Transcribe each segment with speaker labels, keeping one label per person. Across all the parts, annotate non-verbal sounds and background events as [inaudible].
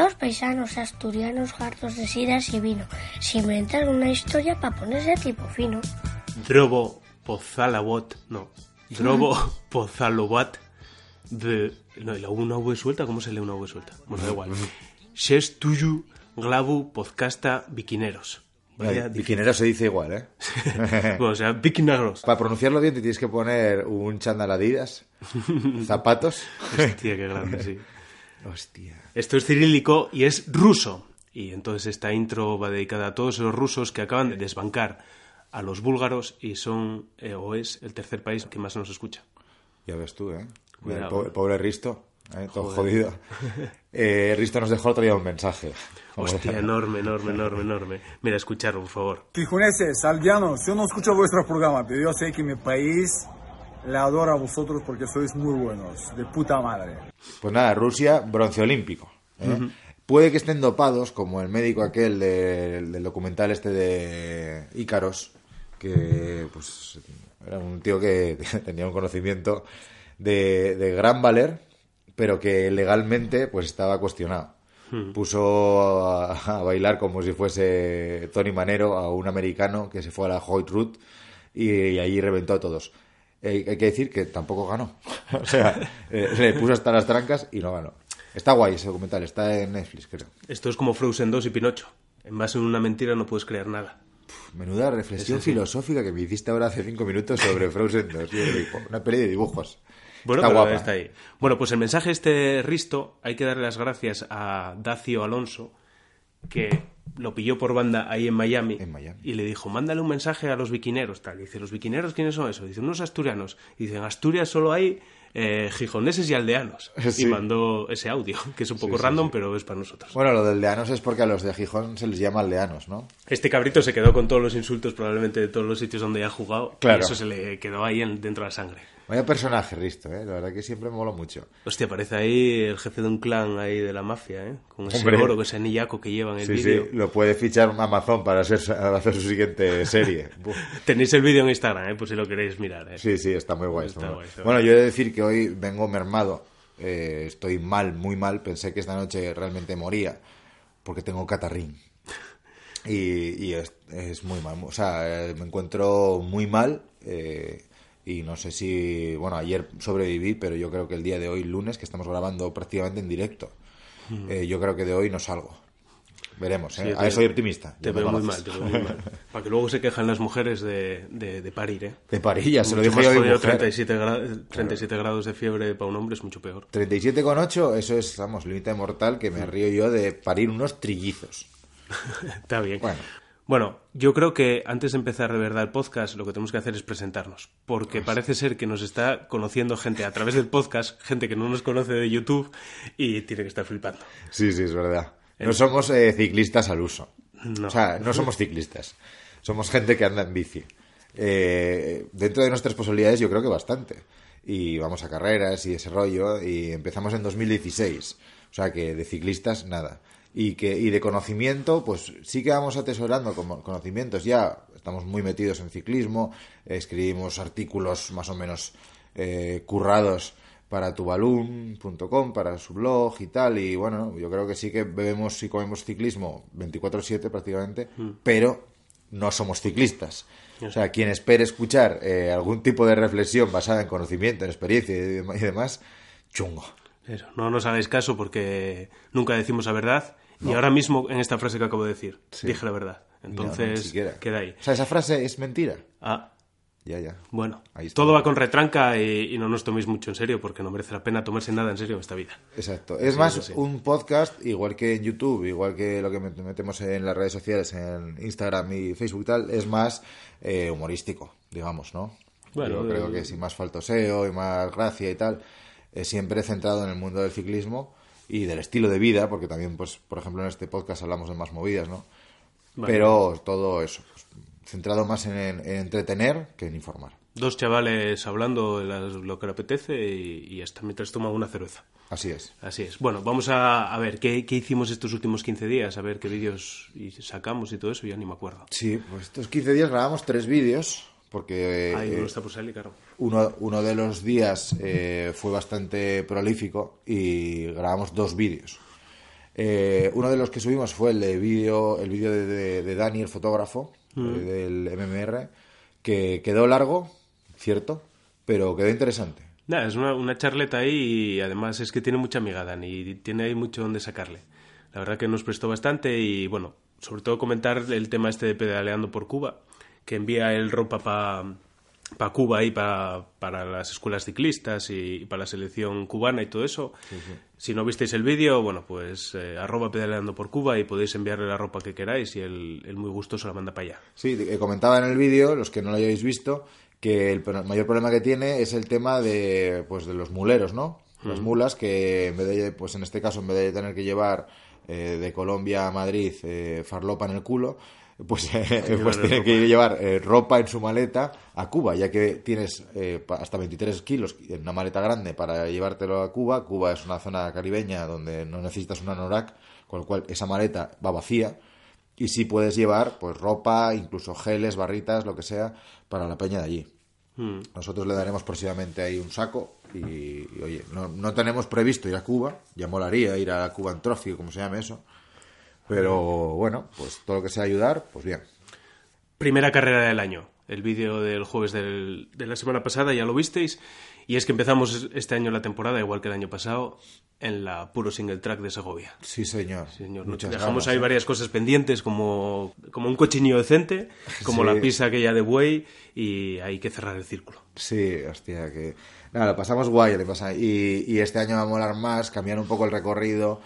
Speaker 1: Dos paisanos asturianos hartos de sidas y vino, se inventan una historia para ponerse tipo fino.
Speaker 2: Drobo Pozalawat, no, [laughs] Drobo Pozalowat de... No, ¿y la una V suelta? ¿Cómo se lee una V suelta? Bueno, da igual. [laughs] Shes tuyu glavu podcasta
Speaker 3: Ay, Bikinero se dice igual, ¿eh? [laughs]
Speaker 2: bueno, o sea, bikineros.
Speaker 3: Para pronunciarlo bien te tienes que poner un chándal Adidas, zapatos.
Speaker 2: Hostia, qué grande, sí.
Speaker 3: Hostia.
Speaker 2: Esto es cirílico y es ruso. Y entonces esta intro va dedicada a todos los rusos que acaban de desbancar a los búlgaros y son eh, o es el tercer país que más nos escucha.
Speaker 3: Ya ves tú, ¿eh? Mira, el, pobre, pobre Risto, ¿eh? todo jodido. [laughs] Eh, Risto nos dejó otro día un mensaje.
Speaker 2: Hostia, enorme, enorme, enorme, enorme. Mira, escucharlo, por favor.
Speaker 4: Fijuneses, aldeanos, yo no escucho vuestro programa, pero yo sé que mi país le adora a vosotros porque sois muy buenos, de puta madre.
Speaker 3: Pues nada, Rusia, bronce olímpico. ¿eh? Puede que estén dopados, como el médico aquel de- del documental este de Ícaros, que pues era un tío que [laughs] tenía un conocimiento de, de gran valer, pero que legalmente pues estaba cuestionado. Puso a, a bailar como si fuese Tony Manero a un americano que se fue a la Hoyt Root y, y allí reventó a todos. Eh, hay que decir que tampoco ganó. [laughs] o sea, eh, le puso hasta las trancas y no ganó. Está guay ese documental, está en Netflix, creo.
Speaker 2: Esto es como Frozen 2 y Pinocho. En base a una mentira no puedes crear nada.
Speaker 3: Menuda reflexión filosófica que me hiciste ahora hace cinco minutos sobre [laughs] Frozen 2. Yo digo, Una peli de dibujos.
Speaker 2: Bueno,
Speaker 3: está guapa.
Speaker 2: está ahí. Bueno, pues el mensaje este Risto, hay que darle las gracias a Dacio Alonso, que lo pilló por banda ahí en Miami,
Speaker 3: En Miami.
Speaker 2: y le dijo, mándale un mensaje a los biquineros, tal. Dice, ¿los biquineros quiénes son eso? Dice, unos asturianos. Y dice, en Asturias solo hay eh, gijoneses y aldeanos. [laughs]
Speaker 3: Sí.
Speaker 2: Y mandó ese audio, [laughs] que es un poco
Speaker 3: sí,
Speaker 2: random, pero es para nosotros.
Speaker 3: Bueno, lo de aldeanos es porque a los de Gijón se les llama aldeanos, ¿no?
Speaker 2: Este cabrito se quedó con todos los insultos probablemente de todos los sitios donde ha jugado.
Speaker 3: Claro.
Speaker 2: Y eso se le quedó ahí en- dentro de la sangre.
Speaker 3: Vaya personaje, Risto, ¿eh? La verdad que siempre me mola mucho.
Speaker 2: Hostia, parece ahí el jefe de un clan ahí de la mafia, ¿eh? Con ese
Speaker 3: Hombre.
Speaker 2: oro, con ese anillaco que lleva en el
Speaker 3: Sí,
Speaker 2: vídeo.
Speaker 3: sí, lo puede fichar Amazon para hacer, para hacer su siguiente serie. [laughs]
Speaker 2: Tenéis el vídeo en Instagram, ¿eh? Por si lo queréis mirar, ¿eh?
Speaker 3: Sí, sí, está muy guay.
Speaker 2: Está
Speaker 3: está muy
Speaker 2: guay,
Speaker 3: guay.
Speaker 2: está
Speaker 3: Bueno, yo he de decir que hoy vengo mermado. Eh, estoy mal, muy mal. Pensé que esta noche realmente moría porque tengo catarrín. [laughs] Y, y es, es muy mal. O sea, eh, me encuentro muy mal. eh, y no sé si. Bueno, ayer sobreviví, pero yo creo que el día de hoy, lunes, que estamos grabando prácticamente en directo, eh, yo creo que de hoy no salgo. Veremos, ¿eh?
Speaker 2: Sí,
Speaker 3: a
Speaker 2: te-
Speaker 3: ver, soy optimista.
Speaker 2: Te
Speaker 3: ya
Speaker 2: veo muy mal, te veo muy mal. [laughs] Para que luego se quejan las mujeres de, de, de parir, ¿eh?
Speaker 3: De parilla, se lo dije yo a
Speaker 2: jodido,
Speaker 3: mujer.
Speaker 2: 37, gra- 37 grados de fiebre para un hombre es mucho peor.
Speaker 3: 37,8, eso es, vamos, límite mortal que me río yo de parir unos trillizos. [laughs]
Speaker 2: Está bien.
Speaker 3: Bueno.
Speaker 2: Bueno, yo creo que antes de empezar de verdad el podcast, lo que tenemos que hacer es presentarnos. Porque parece ser que nos está conociendo gente a través del podcast, gente que no nos conoce de YouTube y tiene que estar flipando.
Speaker 3: Sí, sí, es verdad. No somos eh, ciclistas al uso.
Speaker 2: No.
Speaker 3: O sea, no somos ciclistas. Somos gente que anda en bici. Eh, dentro de nuestras posibilidades yo creo que bastante. Y vamos a carreras y ese rollo. Y empezamos en 2016. O sea que de ciclistas nada. Y, que, y de conocimiento, pues sí que vamos atesorando como conocimientos. Ya estamos muy metidos en ciclismo. Escribimos artículos más o menos eh, currados para tubalum.com, para su blog y tal. Y bueno, yo creo que sí que bebemos y comemos ciclismo 24-7 prácticamente, pero no somos ciclistas. O sea, quien espere escuchar eh, algún tipo de reflexión basada en conocimiento, en experiencia y demás, chungo.
Speaker 2: Eso, no nos hagáis caso porque nunca decimos la verdad. Y ahora mismo, en esta frase que acabo de decir, dije la verdad.
Speaker 3: No, no,
Speaker 2: Entonces,
Speaker 3: siquiera.
Speaker 2: queda ahí.
Speaker 3: O sea, esa frase es mentira.
Speaker 2: Ah,
Speaker 3: Ya, ya.
Speaker 2: bueno,
Speaker 3: Ahí está.
Speaker 2: todo va con retranca y, y no nos toméis mucho en serio porque no merece la pena tomarse nada en serio en esta vida.
Speaker 3: Exacto. Es más
Speaker 2: sí, sí.
Speaker 3: un podcast, igual que en YouTube, igual que lo que met- metemos en las redes sociales, en Instagram y Facebook y tal, es más eh, humorístico, digamos, ¿no?
Speaker 2: Bueno,
Speaker 3: Yo creo
Speaker 2: eh,
Speaker 3: que sin más faltoseo y más gracia y tal, eh, siempre centrado en el mundo del ciclismo y del estilo de vida, porque también, pues, por ejemplo, en este podcast hablamos de más movidas, ¿no?
Speaker 2: Vale.
Speaker 3: Pero todo eso, pues, centrado más en, en entretener que en informar.
Speaker 2: Dos chavales hablando de las- lo que le apetece y, y hasta mientras toman una cerveza.
Speaker 3: Así es.
Speaker 2: Así es. Bueno, vamos a, a ver ¿qué, qué hicimos estos últimos 15 días, a ver qué vídeos sacamos y todo eso, ya ni me acuerdo.
Speaker 3: Sí, pues estos 15 días grabamos tres vídeos, porque... Eh,
Speaker 2: uno está por salir, claro.
Speaker 3: uno, uno de los días eh, fue bastante prolífico y grabamos dos vídeos. Eh, uno de los que subimos fue el de vídeo, el vídeo de, de- de Dani, el fotógrafo eh, del MMR, que quedó largo, cierto, pero quedó interesante.
Speaker 2: Es una, una charleta ahí y además es que tiene mucha amiga Dani y tiene ahí mucho donde sacarle. La verdad que nos prestó bastante y bueno, sobre todo comentar el tema este de pedaleando por Cuba, que envía el ropa para Cuba y pa- para las escuelas ciclistas y, para la selección cubana y todo eso. Si no visteis el vídeo, bueno, pues eh, arroba pedaleando por Cuba y podéis enviarle la ropa que queráis y él, él muy gustoso la manda para allá.
Speaker 3: Sí, eh, comentaba en el vídeo, los que no lo hayáis visto, que el mayor problema que tiene es el tema de, pues, de los muleros, ¿no? Las mulas que en vez de, pues en este caso, en vez de tener que llevar eh, de Colombia a Madrid eh, farlopa en el culo, pues, eh, [laughs] pues tienen que llevar eh, ropa en su maleta a Cuba, ya que tienes eh, hasta 23 kilos en una maleta grande para llevártelo a Cuba. Cuba es una zona caribeña donde no necesitas una anorak, con lo cual esa maleta va vacía y sí puedes llevar pues ropa, incluso geles, barritas, lo que sea, para la peña de allí.
Speaker 2: Mm.
Speaker 3: Nosotros le daremos próximamente ahí un saco y, y, oye, no, no tenemos previsto ir a Cuba, ya molaría ir a Cuba en Trophy, como se llame eso, pero bueno, pues todo lo que sea ayudar, pues bien.
Speaker 2: Primera carrera del año. El vídeo del jueves del- de la semana pasada ya lo visteis. Y es que empezamos este año la temporada, igual que el año pasado, en la puro single track de Segovia.
Speaker 3: Sí, señor.
Speaker 2: Señor,
Speaker 3: Muchas
Speaker 2: dejamos ahí
Speaker 3: ¿eh?
Speaker 2: varias cosas pendientes, como, como un cochinillo decente, [laughs] como
Speaker 3: Sí.
Speaker 2: la pizza aquella de buey, y hay que cerrar el círculo.
Speaker 3: Sí, hostia, que... Nada, lo pasamos guay, le pasa. Y, y este año va a molar más, cambiar un poco el recorrido.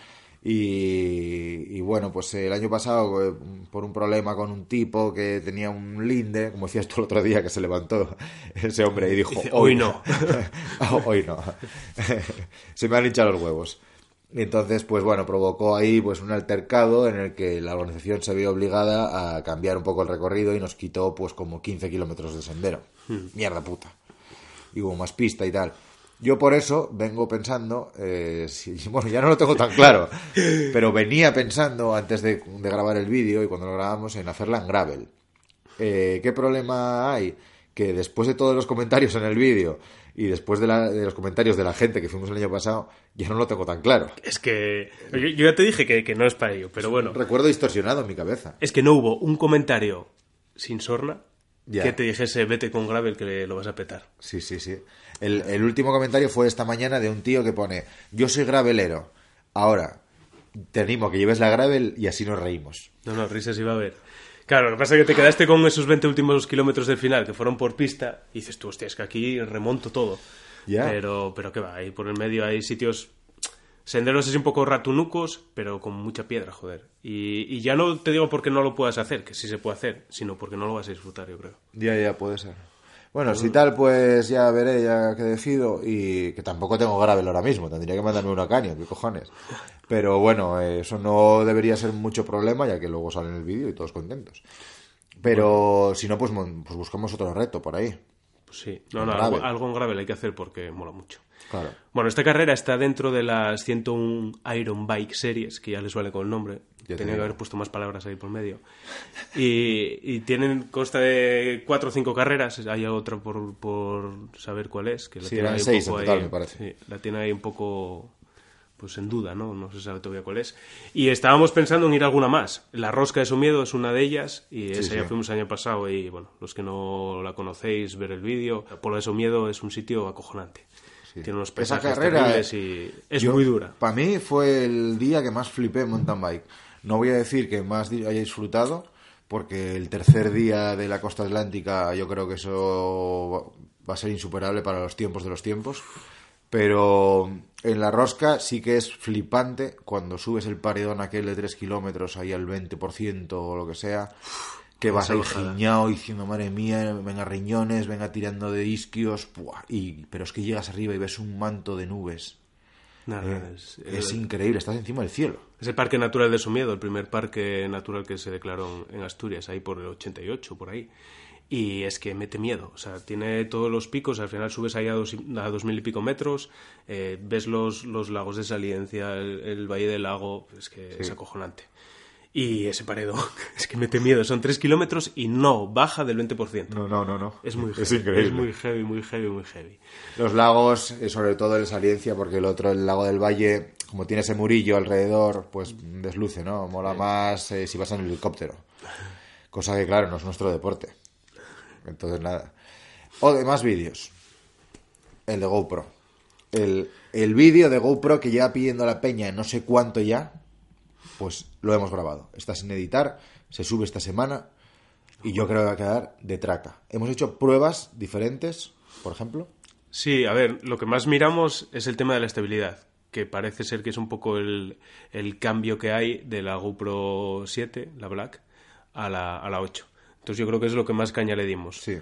Speaker 3: Y, y bueno, pues el año pasado, eh, por un problema con un tipo que tenía un linde, como decías tú el otro día, que se levantó [laughs] ese hombre y dijo:
Speaker 2: Dice, "Hoy no".
Speaker 3: Hoy no. [laughs] [laughs] se me han hinchado los huevos. Y entonces, pues bueno, provocó ahí pues un altercado en el que la organización se vio obligada a cambiar un poco el recorrido y nos quitó pues como 15 kilómetros de sendero. Mierda puta. Y hubo más pista y tal. Yo por eso vengo pensando, eh, si- [laughs] bueno, ya no lo tengo tan claro, pero venía pensando antes de, de grabar el vídeo y cuando lo grabamos en hacerla en gravel. Eh, ¿Qué problema hay? Que después de todos los comentarios en el vídeo y después de, la- de los comentarios de la gente que fuimos el año pasado, ya no lo tengo tan claro.
Speaker 2: Es que yo, yo ya te dije que, que no es para ello, pero bueno,
Speaker 3: Recuerdo distorsionado en mi cabeza.
Speaker 2: es que no hubo un comentario sin sorna
Speaker 3: Ya.
Speaker 2: que te dijese vete con gravel que lo vas a petar.
Speaker 3: Sí, sí, sí. El, el último comentario fue esta mañana de un tío que pone, yo soy gravelero. Ahora, te animo a que lleves la gravel y así nos reímos.
Speaker 2: No, no, risas iba a haber. Claro, lo que pasa es que te quedaste con esos 20 últimos kilómetros del final que fueron por pista y dices tú, hostia, es que aquí remonto todo.
Speaker 3: Ya.
Speaker 2: Pero, pero qué va, ahí por el medio hay sitios, senderos así un poco ratunucos, pero con mucha piedra, joder. Y, y ya no te digo porque no lo puedas hacer, que sí se puede hacer, sino porque no lo vas a disfrutar, yo creo.
Speaker 3: Ya, ya, puede ser. Bueno, si tal, pues ya veré, ya que decido. Y que tampoco tengo gravel ahora mismo, tendría que mandarme una caña, qué cojones. Pero bueno, eh, eso no debería ser mucho problema, ya que luego sale en el vídeo y todos contentos. Pero si no, pues, pues buscamos otro reto por ahí.
Speaker 2: Pues sí, no, no, algo en gravel hay que hacer porque mola mucho.
Speaker 3: Claro.
Speaker 2: Bueno, esta carrera está dentro de las 101 Iron Bike Series, que ya les vale con el nombre.
Speaker 3: Te
Speaker 2: Tenía que haber puesto más palabras ahí por medio. Y, y tienen, consta de cuatro o cinco carreras. Hay otra por, por saber cuál es. Que la
Speaker 3: Sí,
Speaker 2: tiene
Speaker 3: eran
Speaker 2: ahí un
Speaker 3: seis
Speaker 2: poco
Speaker 3: en total,
Speaker 2: ahí-
Speaker 3: me parece.
Speaker 2: sí, la tiene ahí un poco pues en duda, ¿no? No se sabe todavía cuál es. Y estábamos pensando en ir a alguna más. La Rosca de su miedo es una de ellas y esa
Speaker 3: sí.
Speaker 2: ya fuimos el año pasado y bueno, los que no la conocéis, ver el vídeo. Polo de su miedo es un sitio acojonante. Tiene unos
Speaker 3: Esa
Speaker 2: paisajes
Speaker 3: carrera,
Speaker 2: terribles y es
Speaker 3: Yo-
Speaker 2: muy dura.
Speaker 3: Para mí fue el día que más flipé en mountain bike. No voy a decir que más haya disfrutado, porque el tercer día de la costa atlántica yo creo que eso va a ser insuperable para los tiempos de los tiempos. Pero en la rosca sí que es flipante cuando subes el paredón aquel de 3 kilómetros ahí al 20% o lo que sea, que vas ahí giñado diciendo, madre mía, venga riñones, venga tirando de isquios, y, pero es que llegas arriba y ves un manto de nubes. Eh,
Speaker 2: es,
Speaker 3: es
Speaker 2: el-
Speaker 3: increíble, estás encima del cielo.
Speaker 2: es el Parque Natural de Somiedo, el primer parque natural que se declaró en Asturias, ahí por el 88, por ahí. Y es que mete miedo, o sea, tiene todos los picos, al final subes ahí a dos, a dos mil y pico metros, eh, ves los, los lagos de Saliencia, el, el Valle del Lago, es que es acojonante. Y ese paredón, [laughs] es que mete miedo, son tres kilómetros y no baja del 20%.
Speaker 3: No, no, no, no.
Speaker 2: Es muy heavy,
Speaker 3: Es increíble.
Speaker 2: es muy heavy, muy heavy, muy heavy.
Speaker 3: Los lagos, eh, sobre todo el Saliencia, porque el otro, el lago del Valle, como tiene ese murillo alrededor, pues desluce, ¿no? Mola más eh, si vas en el helicóptero. Cosa que, claro, no es nuestro deporte. Entonces, nada. O de más vídeos. El de GoPro. El, el vídeo de GoPro que lleva pidiendo la peña no sé cuánto ya, pues lo hemos grabado. Está sin editar, se sube esta semana y yo creo que va a quedar de traca. Hemos hecho pruebas diferentes, por ejemplo.
Speaker 2: Sí, a ver, lo que más miramos es el tema de la estabilidad, que parece ser que es un poco el, el cambio que hay de la GoPro 7, la Black, a la, a la 8. Entonces yo creo que es lo que más caña le dimos.
Speaker 3: Sí.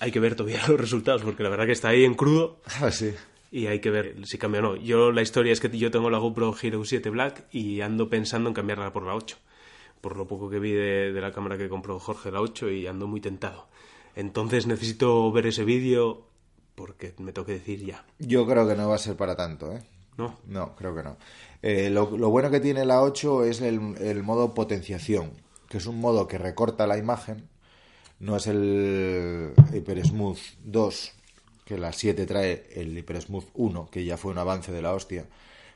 Speaker 2: Hay que ver todavía [laughs] los resultados, porque la verdad que está ahí en crudo [laughs]
Speaker 3: Ah, sí.
Speaker 2: Y hay que ver si cambia o no. Yo la historia es que yo tengo la GoPro Hero 7 Black y ando pensando en cambiarla por la 8. Por lo poco que vi de, de la cámara que compró Jorge la 8 y ando muy tentado. Entonces necesito ver ese vídeo porque me toque decir ya.
Speaker 3: Yo creo que no va a ser para tanto, ¿eh?
Speaker 2: ¿No?
Speaker 3: No, creo que no. Eh, lo, lo bueno que tiene la 8 es el, el modo potenciación, que es un modo que recorta la imagen. No es el Hyper Smooth 2, que la 7 trae el Hyper Smooth 1, que ya fue un avance de la hostia.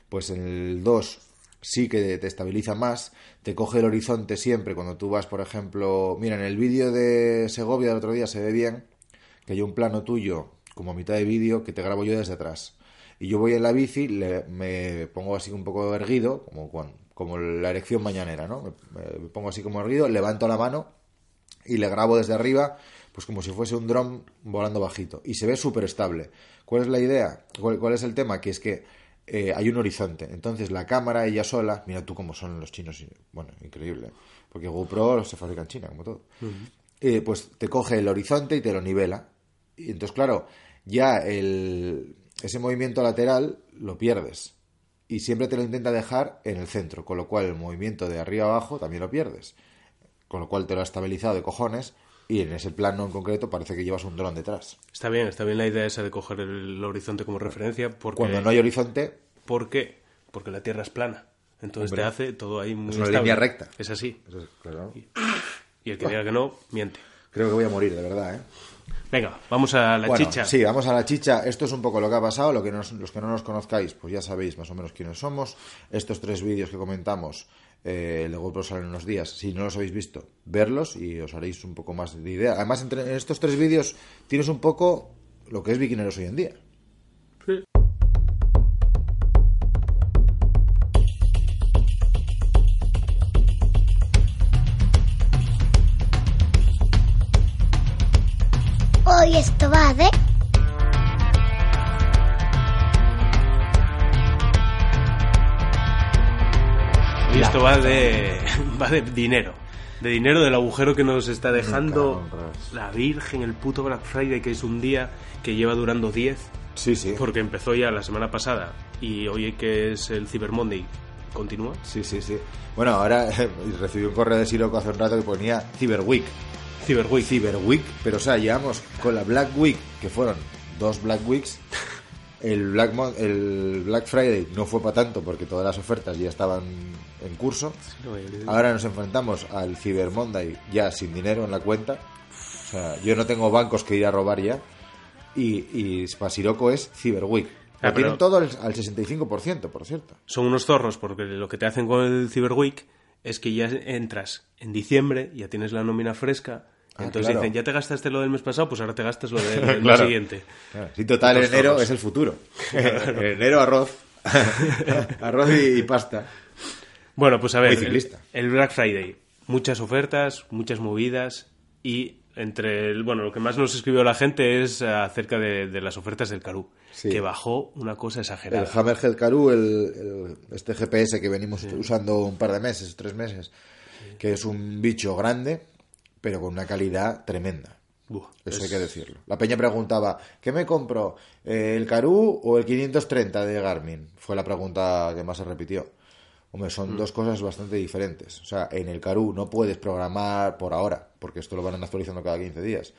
Speaker 3: Pues el 2 sí que te estabiliza más, te coge el horizonte siempre cuando tú vas, por ejemplo, mira, en el vídeo de Segovia del otro día se ve bien que hay un plano tuyo como a mitad de vídeo que te grabo yo desde atrás. Y yo voy en la bici, le- me pongo así un poco erguido, como, como la erección mañanera, ¿no? Me, me pongo así como erguido, levanto la mano y le grabo desde arriba, pues como si fuese un dron volando bajito. Y se ve súper estable. ¿Cuál es la idea? ¿Cuál, cuál es el tema? Que es que eh, hay un horizonte. Entonces la cámara ella sola, mira tú cómo son los chinos, bueno, increíble. Porque GoPro se fabrica en China, como todo. Eh, pues te coge el horizonte y te lo nivela. Y entonces, claro, ya el, ese movimiento lateral lo pierdes. Y siempre te lo intenta dejar en el centro, con lo cual el movimiento de arriba abajo también lo pierdes. Con lo cual te lo ha estabilizado de cojones y en ese plano en concreto parece que llevas un dron detrás.
Speaker 2: Está bien, está bien la idea esa de coger el horizonte como referencia porque...
Speaker 3: Cuando no hay horizonte,
Speaker 2: ¿Por qué? Porque la Tierra es plana. Entonces
Speaker 3: Hombre,
Speaker 2: te hace todo ahí muy
Speaker 3: es una
Speaker 2: estable.
Speaker 3: línea recta.
Speaker 2: Es así.
Speaker 3: Es claro.
Speaker 2: Y el que diga que no, miente.
Speaker 3: creo que voy a morir, de verdad, ¿eh?
Speaker 2: Venga, vamos a la
Speaker 3: Bueno,
Speaker 2: chicha.
Speaker 3: Sí, vamos a la chicha. Esto es un poco lo que ha pasado. Lo que nos- los que no nos conozcáis, pues ya sabéis más o menos quiénes somos. Estos tres vídeos que comentamos, eh, el de GoPro salen en unos días. Si no los habéis visto, verlos y os haréis un poco más de idea. Además, entre, en estos tres vídeos tienes un poco lo que es Viquineros hoy en día.
Speaker 2: Sí.
Speaker 1: Hoy esto va de...
Speaker 2: Y esto va de, [laughs] va de dinero. De dinero del agujero que nos está dejando la Virgen, el puto Black Friday, que es un día que lleva durando 10,
Speaker 3: Sí, sí.
Speaker 2: porque empezó ya la semana pasada y hoy que es el Cyber Monday, continúa.
Speaker 3: Sí, sí, sí. Bueno, ahora recibí un correo de Siroco hace un rato que ponía Cyber Week.
Speaker 2: Cyber Week.
Speaker 3: Cyber Week, pero o sea, llevamos con la Black Week, que fueron dos Black Weeks. [laughs] El Black, Mon- el Black Friday no fue para tanto porque todas las ofertas ya estaban en curso. Ahora nos enfrentamos al Cyber Monday ya sin dinero en la cuenta. O sea, yo no tengo bancos que ir a robar ya. Y, y para Siroco es Cyber Week.
Speaker 2: Ah,
Speaker 3: Lo tienen todo al, al 65%, por cierto.
Speaker 2: Son unos zorros porque lo que te hacen con el Cyber Week es que ya entras en diciembre, ya tienes la nómina fresca.
Speaker 3: Ah,
Speaker 2: entonces
Speaker 3: claro.
Speaker 2: dicen, ya te gastaste lo del mes pasado, pues ahora te gastas lo del, [laughs] del
Speaker 3: Claro.
Speaker 2: siguiente.
Speaker 3: Claro, Sí, total, enero es el futuro. En [laughs] [laughs] enero arroz. arroz y, y pasta.
Speaker 2: Bueno, pues a ver, el, el Black Friday, muchas ofertas, muchas movidas y entre el, bueno, lo que más nos escribió la gente es acerca de, de las ofertas del Carú,
Speaker 3: Sí.
Speaker 2: que bajó una cosa
Speaker 3: El
Speaker 2: exagerada.
Speaker 3: Hammerhead Karoo, el, el- este GPS que venimos usando un par de meses, tres meses, que es un bicho grande, pero con una calidad tremenda. Eso
Speaker 2: es-
Speaker 3: hay que decirlo. La peña preguntaba, ¿qué me compro? eh, ¿El Karoo o el 530 de Garmin? Fue la pregunta que más se repitió. Hombre, son dos cosas bastante diferentes. O sea, en el Karoo no puedes programar por ahora, porque esto lo van actualizando cada 15 días.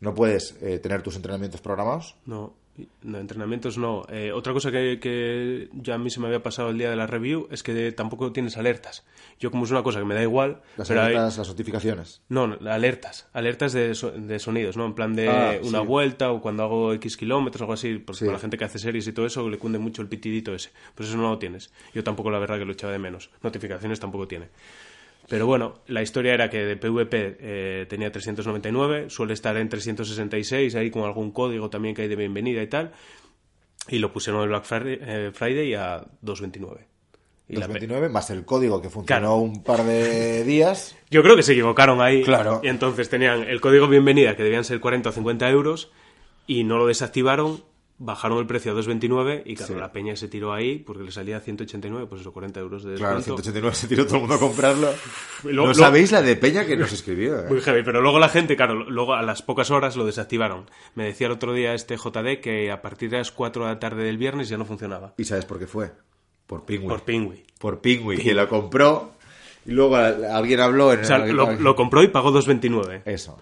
Speaker 3: No puedes eh, tener tus entrenamientos programados.
Speaker 2: No, no entrenamientos no. Eh, otra cosa que, que ya a mí se me había pasado el día de la review es que tampoco tienes alertas. Yo como es una cosa que me da igual...
Speaker 3: Las
Speaker 2: hay-
Speaker 3: alertas, las notificaciones.
Speaker 2: No, no, alertas. Alertas de, so- de sonidos, ¿no? En plan de
Speaker 3: Ah,
Speaker 2: una
Speaker 3: sí.
Speaker 2: vuelta o cuando hago X kilómetros o algo así. Porque
Speaker 3: Sí.
Speaker 2: para la gente que hace series y todo eso le cunde mucho el pitidito ese. Pues eso no lo tienes. Yo tampoco, la verdad, que lo echaba de menos. Notificaciones tampoco tiene. Pero bueno, la historia era que de PvP eh, tenía 399, suele estar en 366, ahí con algún código también que hay de bienvenida y tal. Y lo pusieron el Black Friday, eh, Friday a 229. Y la pe-
Speaker 3: 229 más el código que funcionó
Speaker 2: Claro.
Speaker 3: un par de días.
Speaker 2: Yo creo que se equivocaron ahí.
Speaker 3: Claro.
Speaker 2: Y entonces tenían el código bienvenida, que debían ser 40 o 50 euros, y no lo desactivaron, bajaron el precio a 2,29, y claro,
Speaker 3: Sí.
Speaker 2: la peña se tiró ahí porque le salía 189, pues eso, 40 euros de
Speaker 3: Claro,
Speaker 2: descuento.
Speaker 3: 189 se tiró todo el mundo a comprarlo. [laughs]
Speaker 2: Lo-
Speaker 3: no sabéis la de Peña que nos escribió. eh?
Speaker 2: Muy heavy, pero luego la gente, claro, luego a las pocas horas lo desactivaron. Me decía el otro día este JD que a partir de las 4 de la tarde del viernes ya no funcionaba.
Speaker 3: ¿Y sabes por qué fue? Por Pingüi.
Speaker 2: Por Pingui.
Speaker 3: Por Pingüi, que lo compró y luego alguien habló en
Speaker 2: O sea,
Speaker 3: alguien-
Speaker 2: lo, lo compró y pagó 2,29.
Speaker 3: Eso.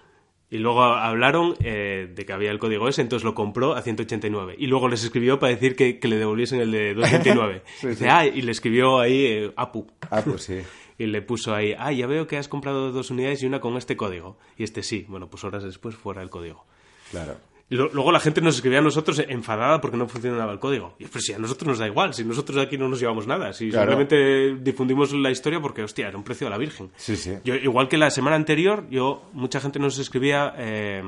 Speaker 2: Y luego hablaron eh, de que había el código ese, entonces lo compró a 189. Y luego les escribió para decir que, que le devolviesen el de 229. [laughs]
Speaker 3: Sí,
Speaker 2: Dice,
Speaker 3: sí.
Speaker 2: ah, y le escribió ahí eh, Apu.
Speaker 3: Ah, pues sí. [laughs]
Speaker 2: Y le puso ahí, ah, ya veo que has comprado dos unidades y una con este código. Y este sí. Bueno, pues horas después fuera el código.
Speaker 3: Claro.
Speaker 2: Y lo- luego la gente nos escribía a nosotros enfadada porque no funcionaba el código. Y pues si a nosotros nos da igual, si nosotros aquí no nos llevamos nada, si
Speaker 3: Claro.
Speaker 2: simplemente difundimos la historia porque, hostia, era un precio a la virgen.
Speaker 3: Sí, sí.
Speaker 2: Yo, igual que la semana anterior, yo mucha gente nos escribía eh,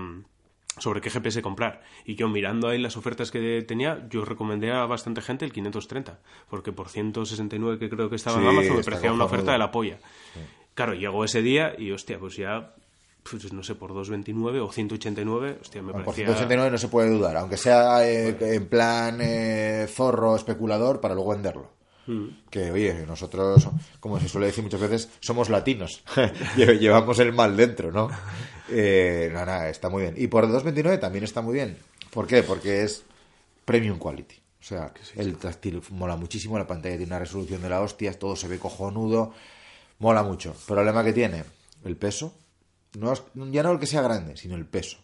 Speaker 2: sobre qué GPS comprar. Y yo mirando ahí las ofertas que tenía, yo recomendé a bastante gente el 530, porque por 169 que creo que estaba en Amazon me parecía una oferta de la polla. Claro, llegó ese día y, hostia, pues ya, pues no sé, por 229 o 189, hostia, me
Speaker 3: Por
Speaker 2: parecía...
Speaker 3: 189 no se puede dudar, aunque sea eh, en plan eh, zorro especulador para luego venderlo.
Speaker 2: Mm.
Speaker 3: Que, oye, nosotros, como se suele decir muchas veces, somos latinos. [laughs] Lle- Llevamos el mal dentro, ¿no? Eh, no, nada, está muy bien. Y por 229 también está muy bien. ¿Por qué? Porque es premium quality. O sea, el táctil mola muchísimo, la pantalla tiene una resolución de la hostia, todo se ve cojonudo, mola mucho. Problema que tiene, el peso. No ya no el que sea grande, sino el peso.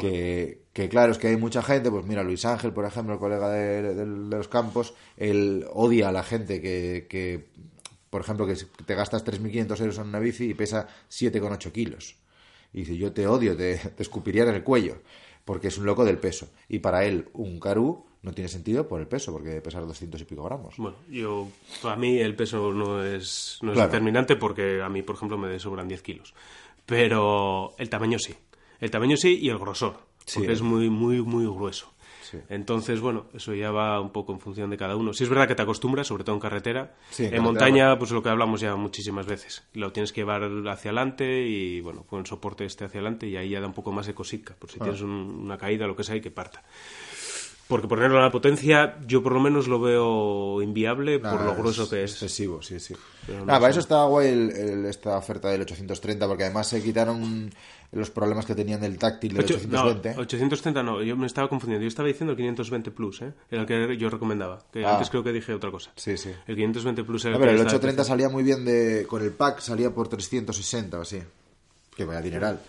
Speaker 3: Que, que claro, es que hay mucha gente, pues mira, Luis Ángel, por ejemplo, el colega de, de- de los campos, él odia a la gente que, que por ejemplo, que te gastas 3.500 euros en una bici y pesa 7,8 kilos. Y dice, yo te odio, te, te escupiría en el cuello, porque es un loco del peso. Y para él, un carú no tiene sentido por el peso, porque debe pesar 200 y pico gramos.
Speaker 2: Bueno, yo, para mí el peso no es, no es
Speaker 3: Claro.
Speaker 2: determinante porque a mí, por ejemplo, me sobran 10 kilos. Pero el tamaño sí. El tamaño sí y el grosor.
Speaker 3: Sí.
Speaker 2: Porque es muy, muy, muy grueso.
Speaker 3: Sí.
Speaker 2: Entonces, bueno, eso ya va un poco en función de cada uno. Sí es verdad que te acostumbras, sobre todo en carretera.
Speaker 3: Sí, en carretera,
Speaker 2: montaña,
Speaker 3: bueno.
Speaker 2: pues lo que hablamos ya muchísimas veces. Lo tienes que llevar hacia adelante y, bueno, con el soporte este hacia adelante y ahí ya da un poco más de cosica. Por
Speaker 3: Ah.
Speaker 2: si tienes un- una caída, lo que sea, y que parta. Porque ponerlo a la potencia, yo por lo menos lo veo inviable por
Speaker 3: Nada,
Speaker 2: lo grueso que es.
Speaker 3: Excesivo, sí, sí.
Speaker 2: Pero no
Speaker 3: Nada, para
Speaker 2: sé.
Speaker 3: eso estaba guay el- el- esta oferta del 830, porque además se quitaron los problemas que tenían del táctil del
Speaker 2: Ocho-
Speaker 3: 820.
Speaker 2: No, 830 no, yo me estaba confundiendo. Yo estaba diciendo el 520 Plus, ¿eh? Era el que yo recomendaba. Que
Speaker 3: Ah.
Speaker 2: antes creo que dije otra cosa.
Speaker 3: Sí, sí.
Speaker 2: El 520 Plus era
Speaker 3: A ver,
Speaker 2: que
Speaker 3: el
Speaker 2: estaba
Speaker 3: 830
Speaker 2: diciendo.
Speaker 3: salía muy bien de con el pack, salía por 360 o así. Que vaya dineral.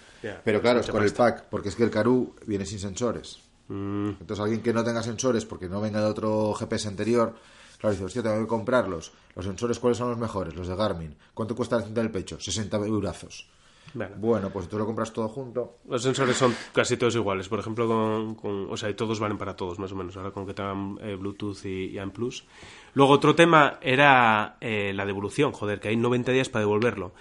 Speaker 3: Pero claro, es con el pack, porque es que el Karoo viene sin sensores.
Speaker 2: Mm,
Speaker 3: Entonces alguien que no tenga sensores porque no venga de otro GPS anterior, claro, dice, hostia, tengo que comprarlos. Los sensores, ¿cuáles son los mejores? Los de Garmin. ¿Cuánto cuesta la cinta del pecho? 60 eurazos.
Speaker 2: bueno.
Speaker 3: Bueno, pues tú lo compras todo junto.
Speaker 2: Los sensores son casi todos iguales. Por ejemplo, con, con- o sea, y todos valen para todos, más o menos. Ahora con que tengan eh, Bluetooth y, y AN+. Luego otro tema era eh, la devolución. Joder, que hay 90 días para devolverlo.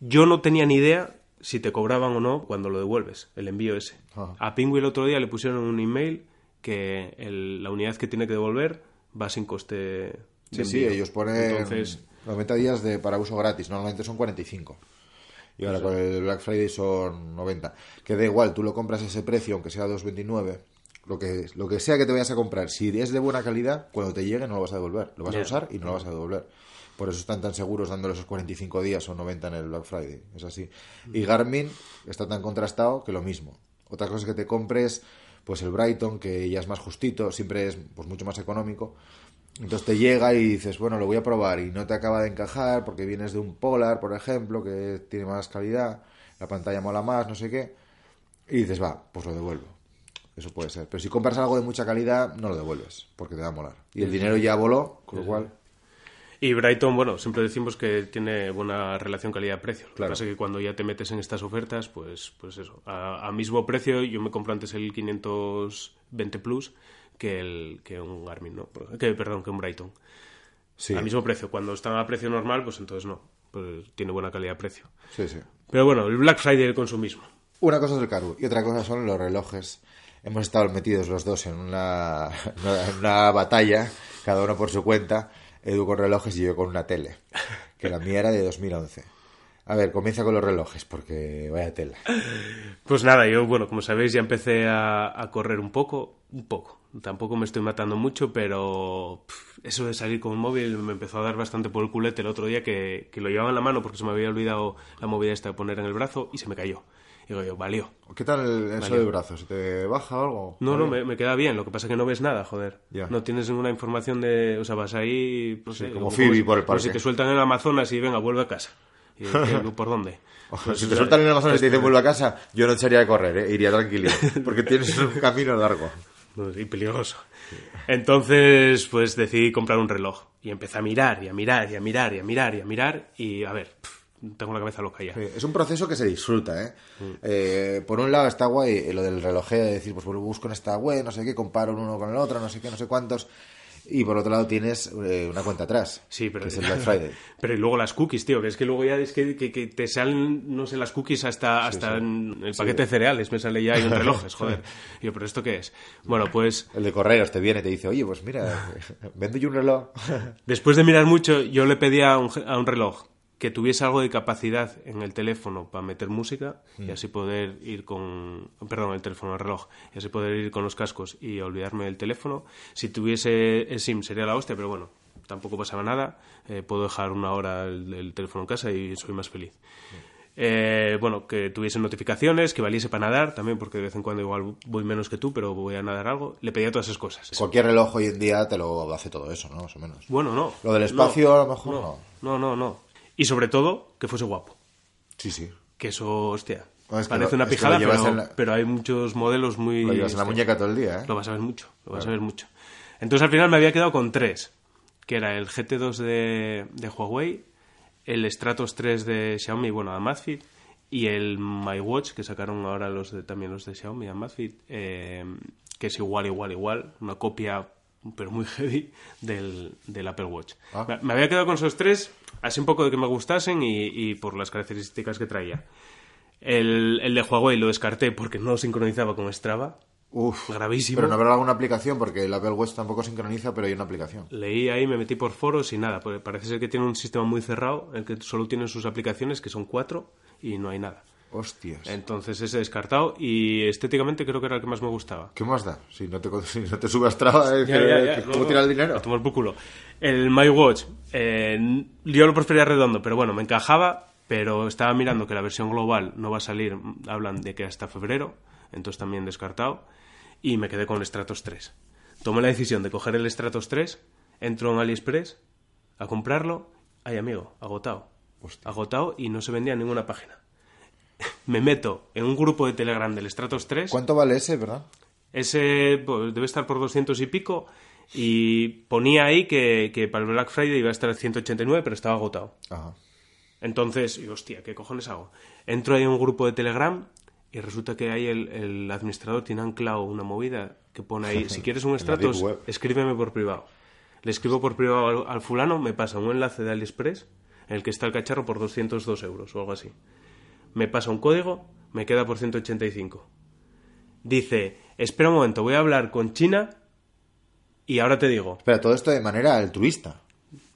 Speaker 2: Yo no tenía ni idea si te cobraban o no cuando lo devuelves, el envío ese.
Speaker 3: Ajá.
Speaker 2: A Pingüi el otro día le pusieron un email que el- la unidad que tiene que devolver va sin coste de
Speaker 3: Sí, sí, ellos ponen
Speaker 2: Entonces,
Speaker 3: 90 días de, para uso gratis, normalmente son 45. Y ahora con el Black Friday son 90. Que da igual, tú lo compras a ese precio, aunque sea 2,29. Lo que, lo que sea que te vayas a comprar, si es de buena calidad, cuando te llegue no lo vas a devolver. Lo vas a usar y no lo vas a devolver. Por eso están tan seguros dándole esos 45 días o 90 en el Black Friday. Es así. Y Garmin está tan contrastado que lo mismo. Otra cosa es que te compres pues el Brighton, que ya es más justito, siempre es pues mucho más económico. Entonces te llega y dices, bueno, lo voy a probar y no te acaba de encajar porque vienes de un Polar, por ejemplo, que tiene más calidad, la pantalla mola más, no sé qué. y dices, va, pues lo devuelvo. Eso puede ser. Pero si compras algo de mucha calidad, no lo devuelves, porque te va a molar. Y el dinero ya voló, con lo cual...
Speaker 2: Y Brighton, bueno, siempre decimos que tiene buena relación calidad-precio. Lo
Speaker 3: Claro.
Speaker 2: que pasa es que cuando ya te metes en estas ofertas, pues, pues eso. A, a mismo precio, yo me compro antes el 520 Plus que, el, que un Garmin, ¿no? Que, perdón, que un Brighton.
Speaker 3: Sí,
Speaker 2: Al mismo precio. Cuando está a precio normal, pues entonces no. Pues tiene buena calidad-precio.
Speaker 3: sí, sí.
Speaker 2: Pero bueno, el Black Friday del consumismo.
Speaker 3: Una cosa es el cargo y otra cosa son los relojes. Hemos estado metidos los dos en una, [laughs] en una batalla, cada uno por su cuenta. Edu con relojes y yo con una tele, que la mía era de 2011. A ver, comienza con los relojes, porque vaya tela.
Speaker 2: Pues nada, yo, bueno, como sabéis, ya empecé a, correr un poco, un poco. Tampoco me estoy matando mucho, pero eso de salir con un móvil me empezó a dar bastante por el culete el otro día que, que lo llevaba en la mano porque se me había olvidado la movida esta de poner en el brazo y se me cayó. Digo yo, valió.
Speaker 3: ¿Qué tal el, eso
Speaker 2: Vale.
Speaker 3: del brazo? ¿Se te baja o algo?
Speaker 2: No, no, me, me queda bien. Lo que pasa es que no ves nada, joder.
Speaker 3: Ya.
Speaker 2: No tienes ninguna información de... O sea, vas ahí... No sé,
Speaker 3: como Phoebe
Speaker 2: si-
Speaker 3: por el
Speaker 2: como si
Speaker 3: parque.
Speaker 2: te sueltan en el Amazonas y venga, vuelve a casa. Y, ¿qué? [laughs] ¿Por dónde? Pues,
Speaker 3: si te sueltan en el Amazonas y te dicen vuelve a casa, yo no echaría a correr, ¿eh? iría tranquilo, [laughs] porque tienes un camino largo.
Speaker 2: Y peligroso. Entonces, pues decidí comprar un reloj. Y empecé a mirar, y a mirar, y a mirar, y a mirar, y a mirar. Y a ver, tengo la cabeza loca ya.
Speaker 3: Sí, Es un proceso que se disfruta, ¿eh?
Speaker 2: Mm.
Speaker 3: Eh, por un lado está guay eh, lo del relojeo, de decir, pues busco en esta web, no sé qué, comparo uno con el otro, no sé qué, no sé cuántos. Y por otro lado tienes eh, una cuenta atrás,
Speaker 2: Sí, pero...
Speaker 3: que es el Black Friday. [laughs]
Speaker 2: Pero y luego las cookies, tío, que es que luego ya es que, que- que te salen, no sé, las cookies hasta, hasta en el paquete de cereales, me sale ya hay un [laughs] relojes, joder. Y yo, ¿pero esto qué es? Bueno, pues
Speaker 3: El de correos te viene y te dice, oye, pues mira, [laughs] vendo yo un reloj.
Speaker 2: después de mirar mucho, yo le pedí a un, a un reloj que tuviese algo de capacidad en el teléfono para meter música y así poder ir con perdón el teléfono el reloj y así poder ir con los cascos y olvidarme del teléfono si tuviese el sim sería la hostia pero bueno tampoco pasaba nada Eh, puedo dejar una hora el, el teléfono en casa y soy más feliz Eh, bueno, que tuviese notificaciones, que valiese para nadar también, porque de vez en cuando igual voy menos que tú, pero voy a nadar algo. Le pedía todas esas cosas.
Speaker 3: Cualquier reloj hoy en día te lo hace todo eso, ¿no? Más o menos.
Speaker 2: Bueno, no.
Speaker 3: Lo del espacio,
Speaker 2: No,
Speaker 3: a lo mejor, no.
Speaker 2: No, no, no. Y sobre todo, que fuese guapo.
Speaker 3: Sí, sí.
Speaker 2: Que eso, hostia.
Speaker 3: No, es que
Speaker 2: parece
Speaker 3: lo-
Speaker 2: una pijada, pero,
Speaker 3: la-
Speaker 2: pero hay muchos modelos muy...
Speaker 3: Lo llevas en la
Speaker 2: hostia,
Speaker 3: muñeca todo el día, ¿eh?
Speaker 2: Lo vas a ver mucho, lo vas a ver mucho. Entonces al final me había quedado con tres, que era el GT2 de, de Huawei, el Stratos 3 de Xiaomi, bueno, Amazfit, y el My Watch, que sacaron ahora los de, también los de Xiaomi, Amazfit, eh, que es igual, igual, igual, una copia pero muy [laughs] heavy del, del Apple Watch.
Speaker 3: Ah.
Speaker 2: Me, había quedado con esos tres, así un poco de que me gustasen y, y por las características que traía. El, el de Huawei lo descarté porque no sincronizaba con Strava.
Speaker 3: Uf,
Speaker 2: Gravísimo.
Speaker 3: Pero no habrá alguna aplicación, porque el Apple Watch tampoco sincroniza, pero hay una aplicación.
Speaker 2: Leí ahí, me metí por foros y nada, parece ser que tiene un sistema muy cerrado, el que solo tiene sus aplicaciones, que son cuatro, y no hay nada.
Speaker 3: Hostias.
Speaker 2: Entonces ese descartado y estéticamente creo que era el que más me gustaba.
Speaker 3: ¿Qué más da? Si no te, [laughs] si no te subas traba, es
Speaker 2: Ya,
Speaker 3: que-
Speaker 2: ya,
Speaker 3: ¿cómo
Speaker 2: no,
Speaker 3: tira el dinero?
Speaker 2: a tomar por culo. El My Watch, eh, yo lo prefería redondo, pero bueno, me encajaba, pero estaba mirando que la versión global no va a salir, hablan de que hasta febrero, entonces también descartado, y me quedé con el Stratos 3. Tomé la decisión de coger el Stratos 3, entro en AliExpress a comprarlo, ay amigo, agotado. Agotado y no se vendía en ninguna página. Me meto en un grupo de Telegram del Stratos 3.
Speaker 3: ¿Cuánto vale ese, verdad?
Speaker 2: Ese pues, debe estar por 200 y pico. Y ponía ahí que, que para el Black Friday iba a estar a 189, pero estaba agotado.
Speaker 3: Ajá.
Speaker 2: Entonces, y, hostia, ¿qué cojones hago? Entro ahí en un grupo de Telegram y resulta que ahí el, el administrador tiene anclado una movida que pone ahí, si [laughs] quieres un
Speaker 3: la
Speaker 2: Stratos,
Speaker 3: deep web.
Speaker 2: escríbeme por privado. Le escribo por privado al, al fulano, me pasa un enlace de AliExpress en el que está el cacharro por 202 euros o algo así. Me pasa un código, me queda por 185. Dice, espera un momento, voy a hablar con China y ahora te digo.
Speaker 3: Espera, todo esto de manera altruista.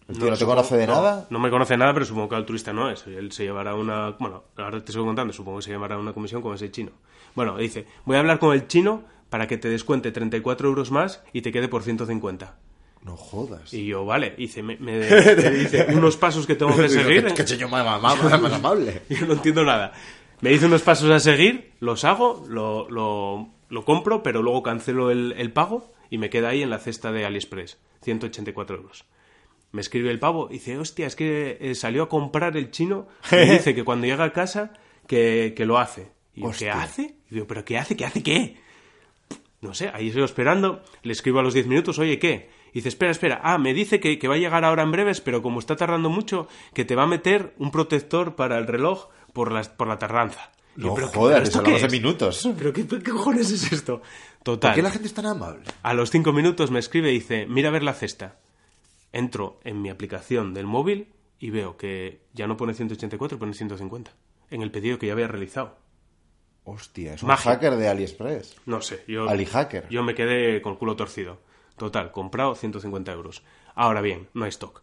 Speaker 3: El tío no, te
Speaker 2: supongo-
Speaker 3: conoce de
Speaker 2: no,
Speaker 3: nada.
Speaker 2: No me conoce nada, pero supongo que altruista no es. Él se llevará una. Bueno, ahora te sigo contando, supongo que se llevará una comisión con ese chino. Bueno, dice: Voy a hablar con el chino para que te descuente 34 euros más y te quede por 150.
Speaker 3: No jodas.
Speaker 2: Y yo, vale, me, me- [laughs] me dice unos pasos que tengo que [laughs] seguir.
Speaker 3: ¿Qué, qué señor más, más- amable? [laughs]
Speaker 2: Yo no entiendo nada. Me dice unos pasos a seguir, los hago, lo, lo, lo compro, pero luego cancelo el, el pago y me queda ahí en la cesta de AliExpress. 184 euros. Me escribe el pavo y dice, hostia, es que eh, salió a comprar el chino y dice que cuando llega a casa que, que lo hace. Y yo, ¿qué hace? Y digo, ¿pero qué hace? ¿Qué hace qué? No sé, ahí sigo esperando, le escribo a los 10 minutos, oye, ¿qué? Y dice, espera, espera, ah, me dice que, que va a llegar ahora en breves, pero como está tardando mucho, que te va a meter un protector para el reloj por la, por la tardanza.
Speaker 3: No
Speaker 2: ¿pero pero esto qué
Speaker 3: de
Speaker 2: es?
Speaker 3: minutos.
Speaker 2: ¿Pero qué, qué cojones es esto? Total.
Speaker 3: ¿Por qué la gente es tan amable?
Speaker 2: A los cinco minutos me escribe y dice, mira a ver la cesta. Entro en mi aplicación del móvil y veo que ya no pone 184, pone 150. En el pedido que ya había realizado.
Speaker 3: Hostia, es un
Speaker 2: Magia.
Speaker 3: hacker de AliExpress.
Speaker 2: No sé, yo...
Speaker 3: AliHacker.
Speaker 2: Yo me quedé con el culo torcido. Total, comprado 150 euros. Ahora bien, no hay stock.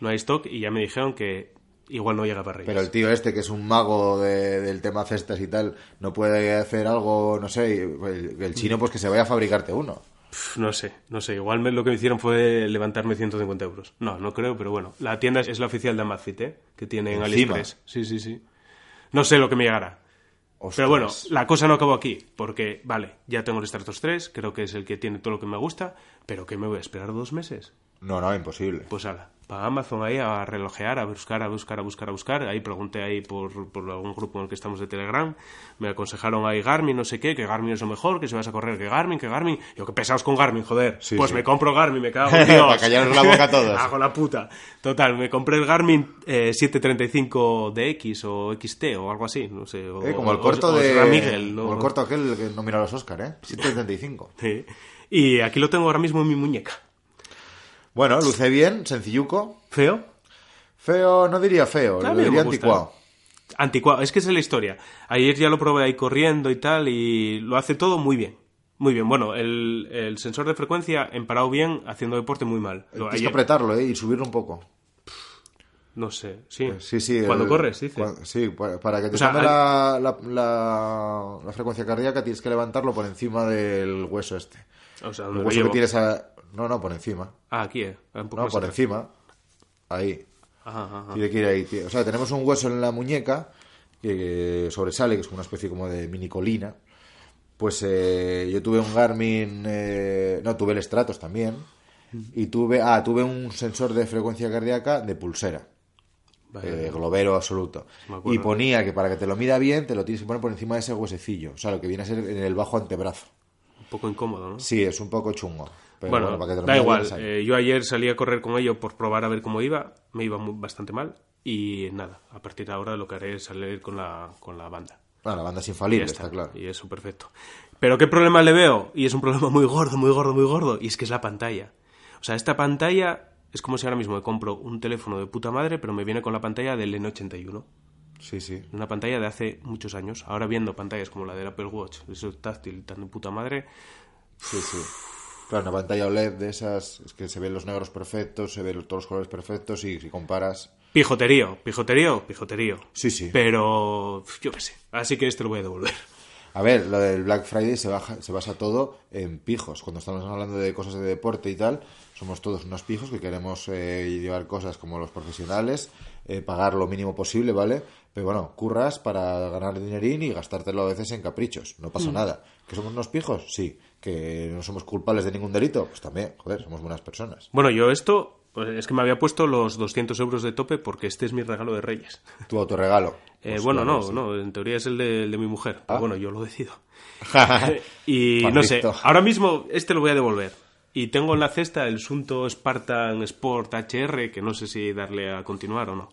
Speaker 2: No hay stock y ya me dijeron que igual no llega para Reyes.
Speaker 3: Pero el tío este, que es un mago de- del tema cestas y tal, no puede hacer algo, no sé, el, el chino pues que se vaya a fabricarte uno.
Speaker 2: No sé, no sé. Igual me- lo que me hicieron fue levantarme 150 euros. No, no creo, pero bueno. La tienda es, es la oficial de Amazfit, ¿eh? Que tiene en. AliExpress. Sí, sí, sí. No sé lo que me llegará. Pero bueno, la cosa no acabó aquí. Porque, vale, ya tengo el Stratos 3. Creo que es el que tiene todo lo que me gusta. Pero ¿qué me voy a esperar dos meses?
Speaker 3: No, no, imposible.
Speaker 2: Pues ala, para Amazon ahí a relojear, a buscar, a buscar, a buscar, a buscar. Ahí pregunté ahí por, por algún grupo en el que estamos de Telegram. Me aconsejaron ahí Garmin, no sé qué, que Garmin es lo mejor, que si vas a correr, que Garmin, que Garmin. Yo, que pesados con Garmin, joder.
Speaker 3: Sí,
Speaker 2: pues
Speaker 3: sí.
Speaker 2: me compro Garmin, me cago [laughs] en Dios.
Speaker 3: Para callaros la boca a todos. [laughs]
Speaker 2: Hago la puta. Total, me compré el Garmin eh, 735DX o XT o algo así, no sé. o-
Speaker 3: Eh, como el corto
Speaker 2: o
Speaker 3: de...
Speaker 2: ¿no?
Speaker 3: Como el corto aquel que no mira los Oscar, ¿eh? 775. [laughs]
Speaker 2: Sí. Y aquí lo tengo ahora mismo en mi muñeca.
Speaker 3: Bueno, luce bien, sencilluco.
Speaker 2: ¿Feo?
Speaker 3: Feo, no diría feo, lo diría anticuado.
Speaker 2: Anticuado, es que esa es la historia. Ayer ya lo probé ahí corriendo y tal, y lo hace todo muy bien. Muy bien. Bueno, el, el sensor de frecuencia en parado bien, haciendo deporte muy mal. Lo-
Speaker 3: Tienes que apretarlo, ¿eh? Y subirlo un poco.
Speaker 2: no sé, sí.
Speaker 3: Sí, sí.
Speaker 2: Cuando
Speaker 3: el-
Speaker 2: corres, dice.
Speaker 3: Sí, para, que te
Speaker 2: O sea,
Speaker 3: la, la, la- la frecuencia cardíaca tienes que levantarlo por encima del hueso este.
Speaker 2: O sea,
Speaker 3: El
Speaker 2: lo
Speaker 3: hueso que tienes a... No, no, por encima.
Speaker 2: Ah, aquí, eh. Un poco
Speaker 3: No, por
Speaker 2: atrás.
Speaker 3: encima. Ahí.
Speaker 2: Ajá, ajá.
Speaker 3: Tiene que ir ahí, tío. O sea, tenemos un hueso en la muñeca que sobresale, que es una especie como de mini colina. Pues eh, yo tuve un Garmin, eh, no, tuve el Stratos también. Y tuve, ah, tuve un sensor de frecuencia cardíaca de pulsera.
Speaker 2: Vale.
Speaker 3: eh, globero absoluto. Y ponía que para que te lo mida bien, te lo tienes que poner por encima de ese huesecillo. O sea, lo que viene a ser en el bajo antebrazo.
Speaker 2: Un poco incómodo, ¿no?
Speaker 3: Sí, es un poco chungo. Pero
Speaker 2: bueno,
Speaker 3: bueno,
Speaker 2: da igual. eh, yo ayer salí a correr con ello por probar a ver cómo iba. Me iba muy- bastante mal. Y nada, a partir de ahora lo que haré es salir con la, con la banda.
Speaker 3: Ah, la banda es infalible, está, claro.
Speaker 2: Y eso, perfecto. Pero ¿qué problema le veo? Y es un problema muy gordo, muy gordo, muy gordo. Y es que es la pantalla. O sea, esta pantalla es como si ahora mismo me compro un teléfono de puta madre, pero me viene con la pantalla del N81.
Speaker 3: Sí, sí.
Speaker 2: Una pantalla de hace muchos años. Ahora viendo pantallas como la del Apple Watch, eso táctil tan de puta madre.
Speaker 3: Sí, sí. Claro, una pantalla OLED de esas, es que se ven los negros perfectos, se ven todos los colores perfectos y si comparas...
Speaker 2: Pijoterío, pijoterío, pijoterío.
Speaker 3: Sí, sí.
Speaker 2: Pero yo qué sé. Así que este lo voy a devolver.
Speaker 3: A ver, lo del Black Friday se, baja, se basa todo en pijos. Cuando estamos hablando de cosas de deporte y tal, somos todos unos pijos que queremos eh, llevar cosas como los profesionales, eh, pagar lo mínimo posible, ¿vale? Pero bueno, curras para ganar dinerín y gastártelo a veces en caprichos. No pasa nada. ¿Que somos unos pijos? Sí. ¿Que no somos culpables de ningún delito? Pues también, joder, somos buenas personas.
Speaker 2: Bueno, yo esto pues, es que me había puesto los 200 euros de tope porque este es mi regalo de Reyes.
Speaker 3: Tu autorregalo. [laughs]
Speaker 2: Eh,
Speaker 3: Pues
Speaker 2: bueno, no, no, en teoría es el de, el de mi mujer. Pero
Speaker 3: Ah.
Speaker 2: bueno, yo lo decido. [laughs] [laughs] y
Speaker 3: Juan
Speaker 2: no sé, ahora mismo este lo voy a devolver. Y tengo en la cesta el Sunto Spartan Sport HR, que no sé si darle a continuar o no.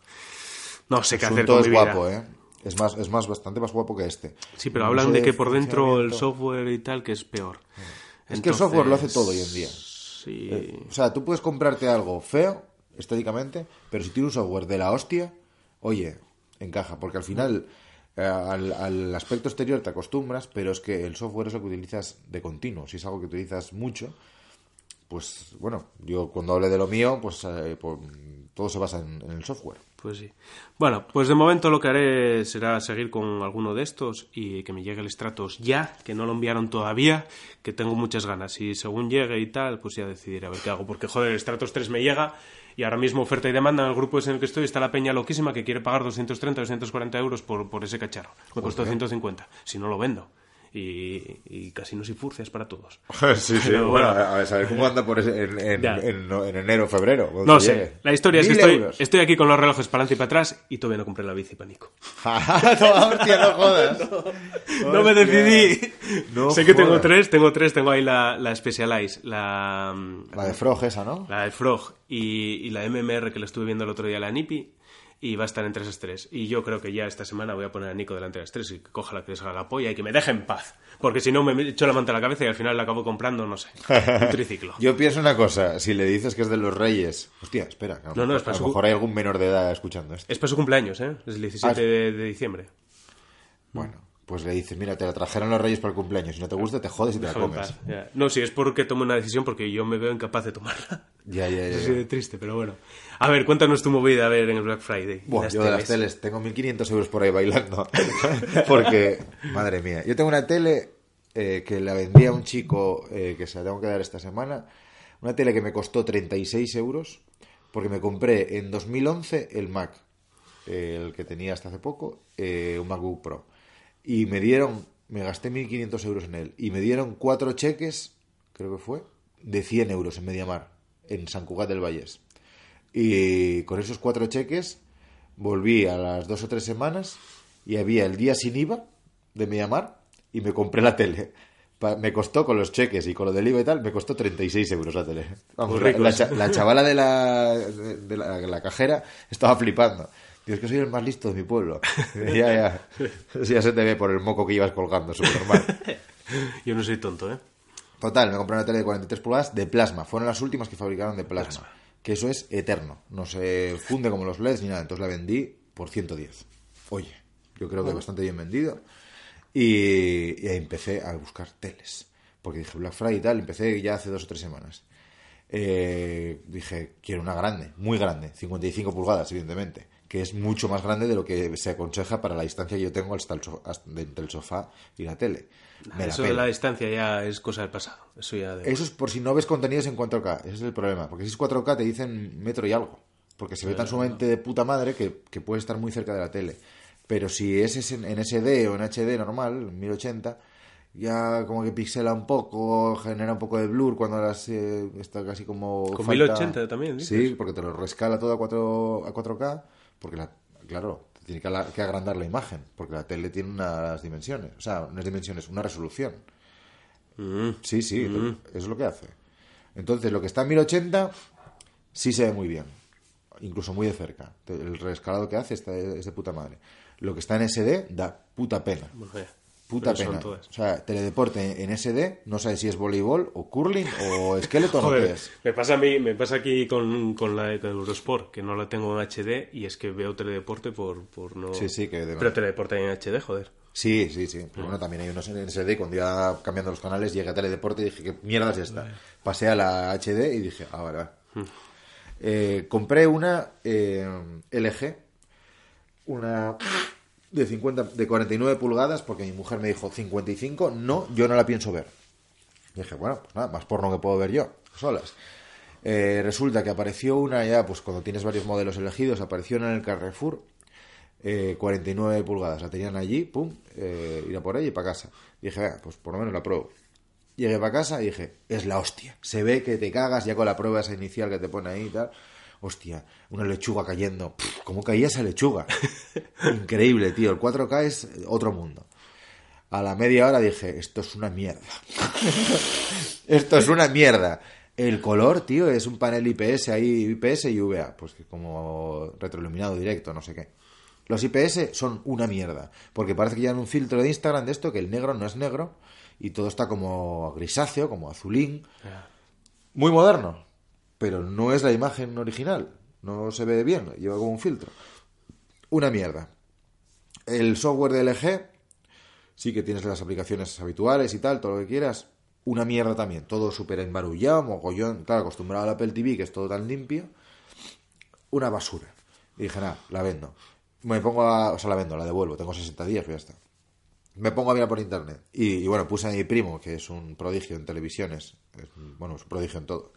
Speaker 2: No sé qué hacer con
Speaker 3: es
Speaker 2: mi vida.
Speaker 3: guapo, ¿eh? Es más, es más, bastante más guapo que este.
Speaker 2: Sí, pero
Speaker 3: No
Speaker 2: hablan de que por dentro el software y tal que es peor.
Speaker 3: Es que el software lo hace todo hoy en día.
Speaker 2: Sí.
Speaker 3: Eh, O sea, tú puedes comprarte algo feo, estéticamente, pero si tiene un software de la hostia, oye, encaja, porque al final eh, al, al aspecto exterior te acostumbras, pero es que el software es lo que utilizas de continuo. Si es algo que utilizas mucho, pues bueno, yo cuando hable de lo mío, pues eh, por- todo se basa en, en el software.
Speaker 2: Pues sí. Bueno, pues de momento lo que haré será seguir con alguno de estos y que me llegue el Stratos ya, que no lo enviaron todavía, que tengo muchas ganas. Y según llegue y tal, pues ya decidiré a ver qué hago. Porque, joder, el Stratos 3 me llega y ahora mismo oferta y demanda en el grupo ese en el que estoy está la peña loquísima que quiere pagar 230, 240 euros por, por ese cacharro. Me costó 150. Si no lo vendo. Y, y casinos y furcias para todos. [laughs]
Speaker 3: sí, sí. Bueno,
Speaker 2: bueno.
Speaker 3: a ver, saber cómo anda por ese- en, en, en- en enero, febrero. cuando
Speaker 2: No sé,
Speaker 3: llegue.
Speaker 2: la historia es que estoy, estoy aquí con los relojes para adelante y para atrás y todavía no compré la bici para Nico.
Speaker 3: no, [laughs] hostia, no jodas. [laughs]
Speaker 2: No me decidí.
Speaker 3: No
Speaker 2: sé que tengo tres, tengo tres, tengo ahí la, la Specialized, la,
Speaker 3: La de Frog esa, ¿no?
Speaker 2: la de Frog y, y la MMR que le estuve viendo el otro día, la Nipi, y va a estar entre esas tres. Y yo creo que ya esta semana voy a poner a Nico delante de las tres y que coja la que le salga la polla y que me deje en paz. Porque si no me echo la manta a la cabeza y al final la acabo comprando, no sé, un triciclo. [laughs]
Speaker 3: Yo pienso una cosa, si le dices que es de los Reyes... Hostia, espera, a
Speaker 2: No, no, es para
Speaker 3: a lo
Speaker 2: su-
Speaker 3: mejor hay algún menor de edad escuchando esto.
Speaker 2: Es para su cumpleaños, ¿eh? Es el 17
Speaker 3: Ah,
Speaker 2: de, de diciembre.
Speaker 3: Bueno, pues le dices, mira, te la trajeron los Reyes para el cumpleaños, si no te gusta te jodes y te la comes.
Speaker 2: No, si es porque tomo una decisión porque yo me veo incapaz de tomarla.
Speaker 3: Ya, ya, ya.
Speaker 2: Es triste, pero bueno. A ver, cuéntanos tu movida, a ver, en el Black Friday. Las
Speaker 3: yo de las
Speaker 2: teles.
Speaker 3: teles tengo 1.500 euros por ahí bailando. [laughs] Porque, madre mía, yo tengo una tele eh, que la vendí a un chico eh, que se la tengo que dar esta semana. Una tele que me costó 36 euros porque me compré en 2011 el Mac, eh, el que tenía hasta hace poco, eh, un MacBook Pro. Y me dieron, me gasté 1.500 euros en él. Y me dieron cuatro cheques, creo que fue, de 100 euros en Mediamar, en San Cugat del Vallés. Y con esos cuatro cheques volví a las dos o tres semanas y había el día sin IVA de Mediamar y me compré la tele. Me costó con los cheques y con lo del IVA y tal, me costó 36 euros la tele. Vamos, la, la chavala de la, de, la cajera estaba flipando. Dios, que soy el más listo de mi pueblo. [laughs] [laughs] ya, ya. Ya se te ve por el moco que ibas colgando, súper normal. [laughs]
Speaker 2: Yo no soy tonto, ¿eh?
Speaker 3: Total, me compré una tele de 43 pulgadas de plasma. Fueron las últimas que fabricaron de plasma. Que eso es eterno. No se funde como los LEDs ni nada. Entonces la vendí por 110. Oye, yo creo que bastante bien vendido. Y, y ahí empecé a buscar teles. Porque dije Black Friday y tal. Empecé ya hace dos o tres semanas. Eh, dije, quiero una grande, muy grande. 55 pulgadas, evidentemente. Que es mucho más grande de lo que se aconseja para la distancia que yo tengo hasta el hasta- de entre el sofá y la tele. Me la
Speaker 2: Eso de
Speaker 3: pela.
Speaker 2: la distancia ya es cosa del pasado. Eso ya de...
Speaker 3: Eso es por si no ves contenidos en 4K. Ese es el problema. Porque si es 4K te dicen metro y algo. Porque se ve tan sumamente de puta madre que, que puede estar muy cerca de la tele. Pero si es en SD o en HD normal, en 1080, ya como que pixela un poco, genera un poco de blur cuando las, eh, está casi como...
Speaker 2: Con
Speaker 3: falta-
Speaker 2: 1080 también, dices.
Speaker 3: Sí, porque te lo rescala todo a, 4, a 4K. Porque, la, claro, tiene que, agrandar la imagen. Porque la tele tiene unas dimensiones. O sea, unas dimensiones, una resolución.
Speaker 2: Mm.
Speaker 3: Sí, sí, eso es lo que hace. Entonces, lo que está en 1080 sí se ve muy bien, incluso muy de cerca. El rescalado que hace está, es de puta madre. Lo que está en SD da puta pena.
Speaker 2: Bueno.
Speaker 3: Puta pena. O sea, teledeporte en SD, no sabes si es voleibol o curling o [laughs] esqueleto o qué
Speaker 2: Joder,
Speaker 3: es.
Speaker 2: me pasa a mí, me pasa aquí con, con la con Eurosport, que no la tengo en HD y es que veo teledeporte por, por no...
Speaker 3: Sí, sí, que
Speaker 2: Pero teledeporte en HD, joder.
Speaker 3: Sí, sí, sí. Pero bueno, también hay unos en SD y cuando iba cambiando los canales llegué a teledeporte y dije, ¿qué mierda es esta? Pasé a la HD y dije, ah, vale, vale. Eh, compré una eh, LG, una de 50, de 49 pulgadas, porque mi mujer me dijo 55, no, yo no la pienso ver. Y dije, bueno, pues nada, más porno que puedo ver yo, solas. Eh, resulta que apareció una ya, pues cuando tienes varios modelos elegidos, apareció en el Carrefour, eh, 49 pulgadas, la tenían allí, pum, eh, ir a por ella y para casa. dije, "Venga, pues por lo menos la pruebo. Llegué para casa y dije, es la hostia. Se ve que te cagas ya con la prueba esa inicial que te pone ahí y tal. Hostia, una lechuga cayendo. Pff, ¿Cómo caía esa lechuga? [laughs] Increíble, tío. El 4K es otro mundo. A la media hora dije, esto es una mierda. [laughs] esto es una mierda. El color, tío, es un panel IPS ahí, IPS y VA. Pues que como retroiluminado directo, no sé qué. Los IPS son una mierda. Porque parece que llevan un filtro de Instagram de esto, que el negro no es negro. Y todo está como grisáceo, como azulín. Muy moderno. Pero no es la imagen original. No se ve bien. Lleva como un filtro. Una mierda. El software de LG, sí que tienes las aplicaciones habituales y tal, todo lo que quieras. Una mierda también. Todo súper embarullado, mogollón. Claro, acostumbrado al Apple TV, que es todo tan limpio. Una basura. Y dije, nada, la vendo. Me pongo a... O sea, la vendo, la devuelvo. Tengo 60 días ya está. Me pongo a mirar por internet. Y, bueno, puse a mi primo, que es un prodigio en televisiones. Es, bueno, es un prodigio en todo.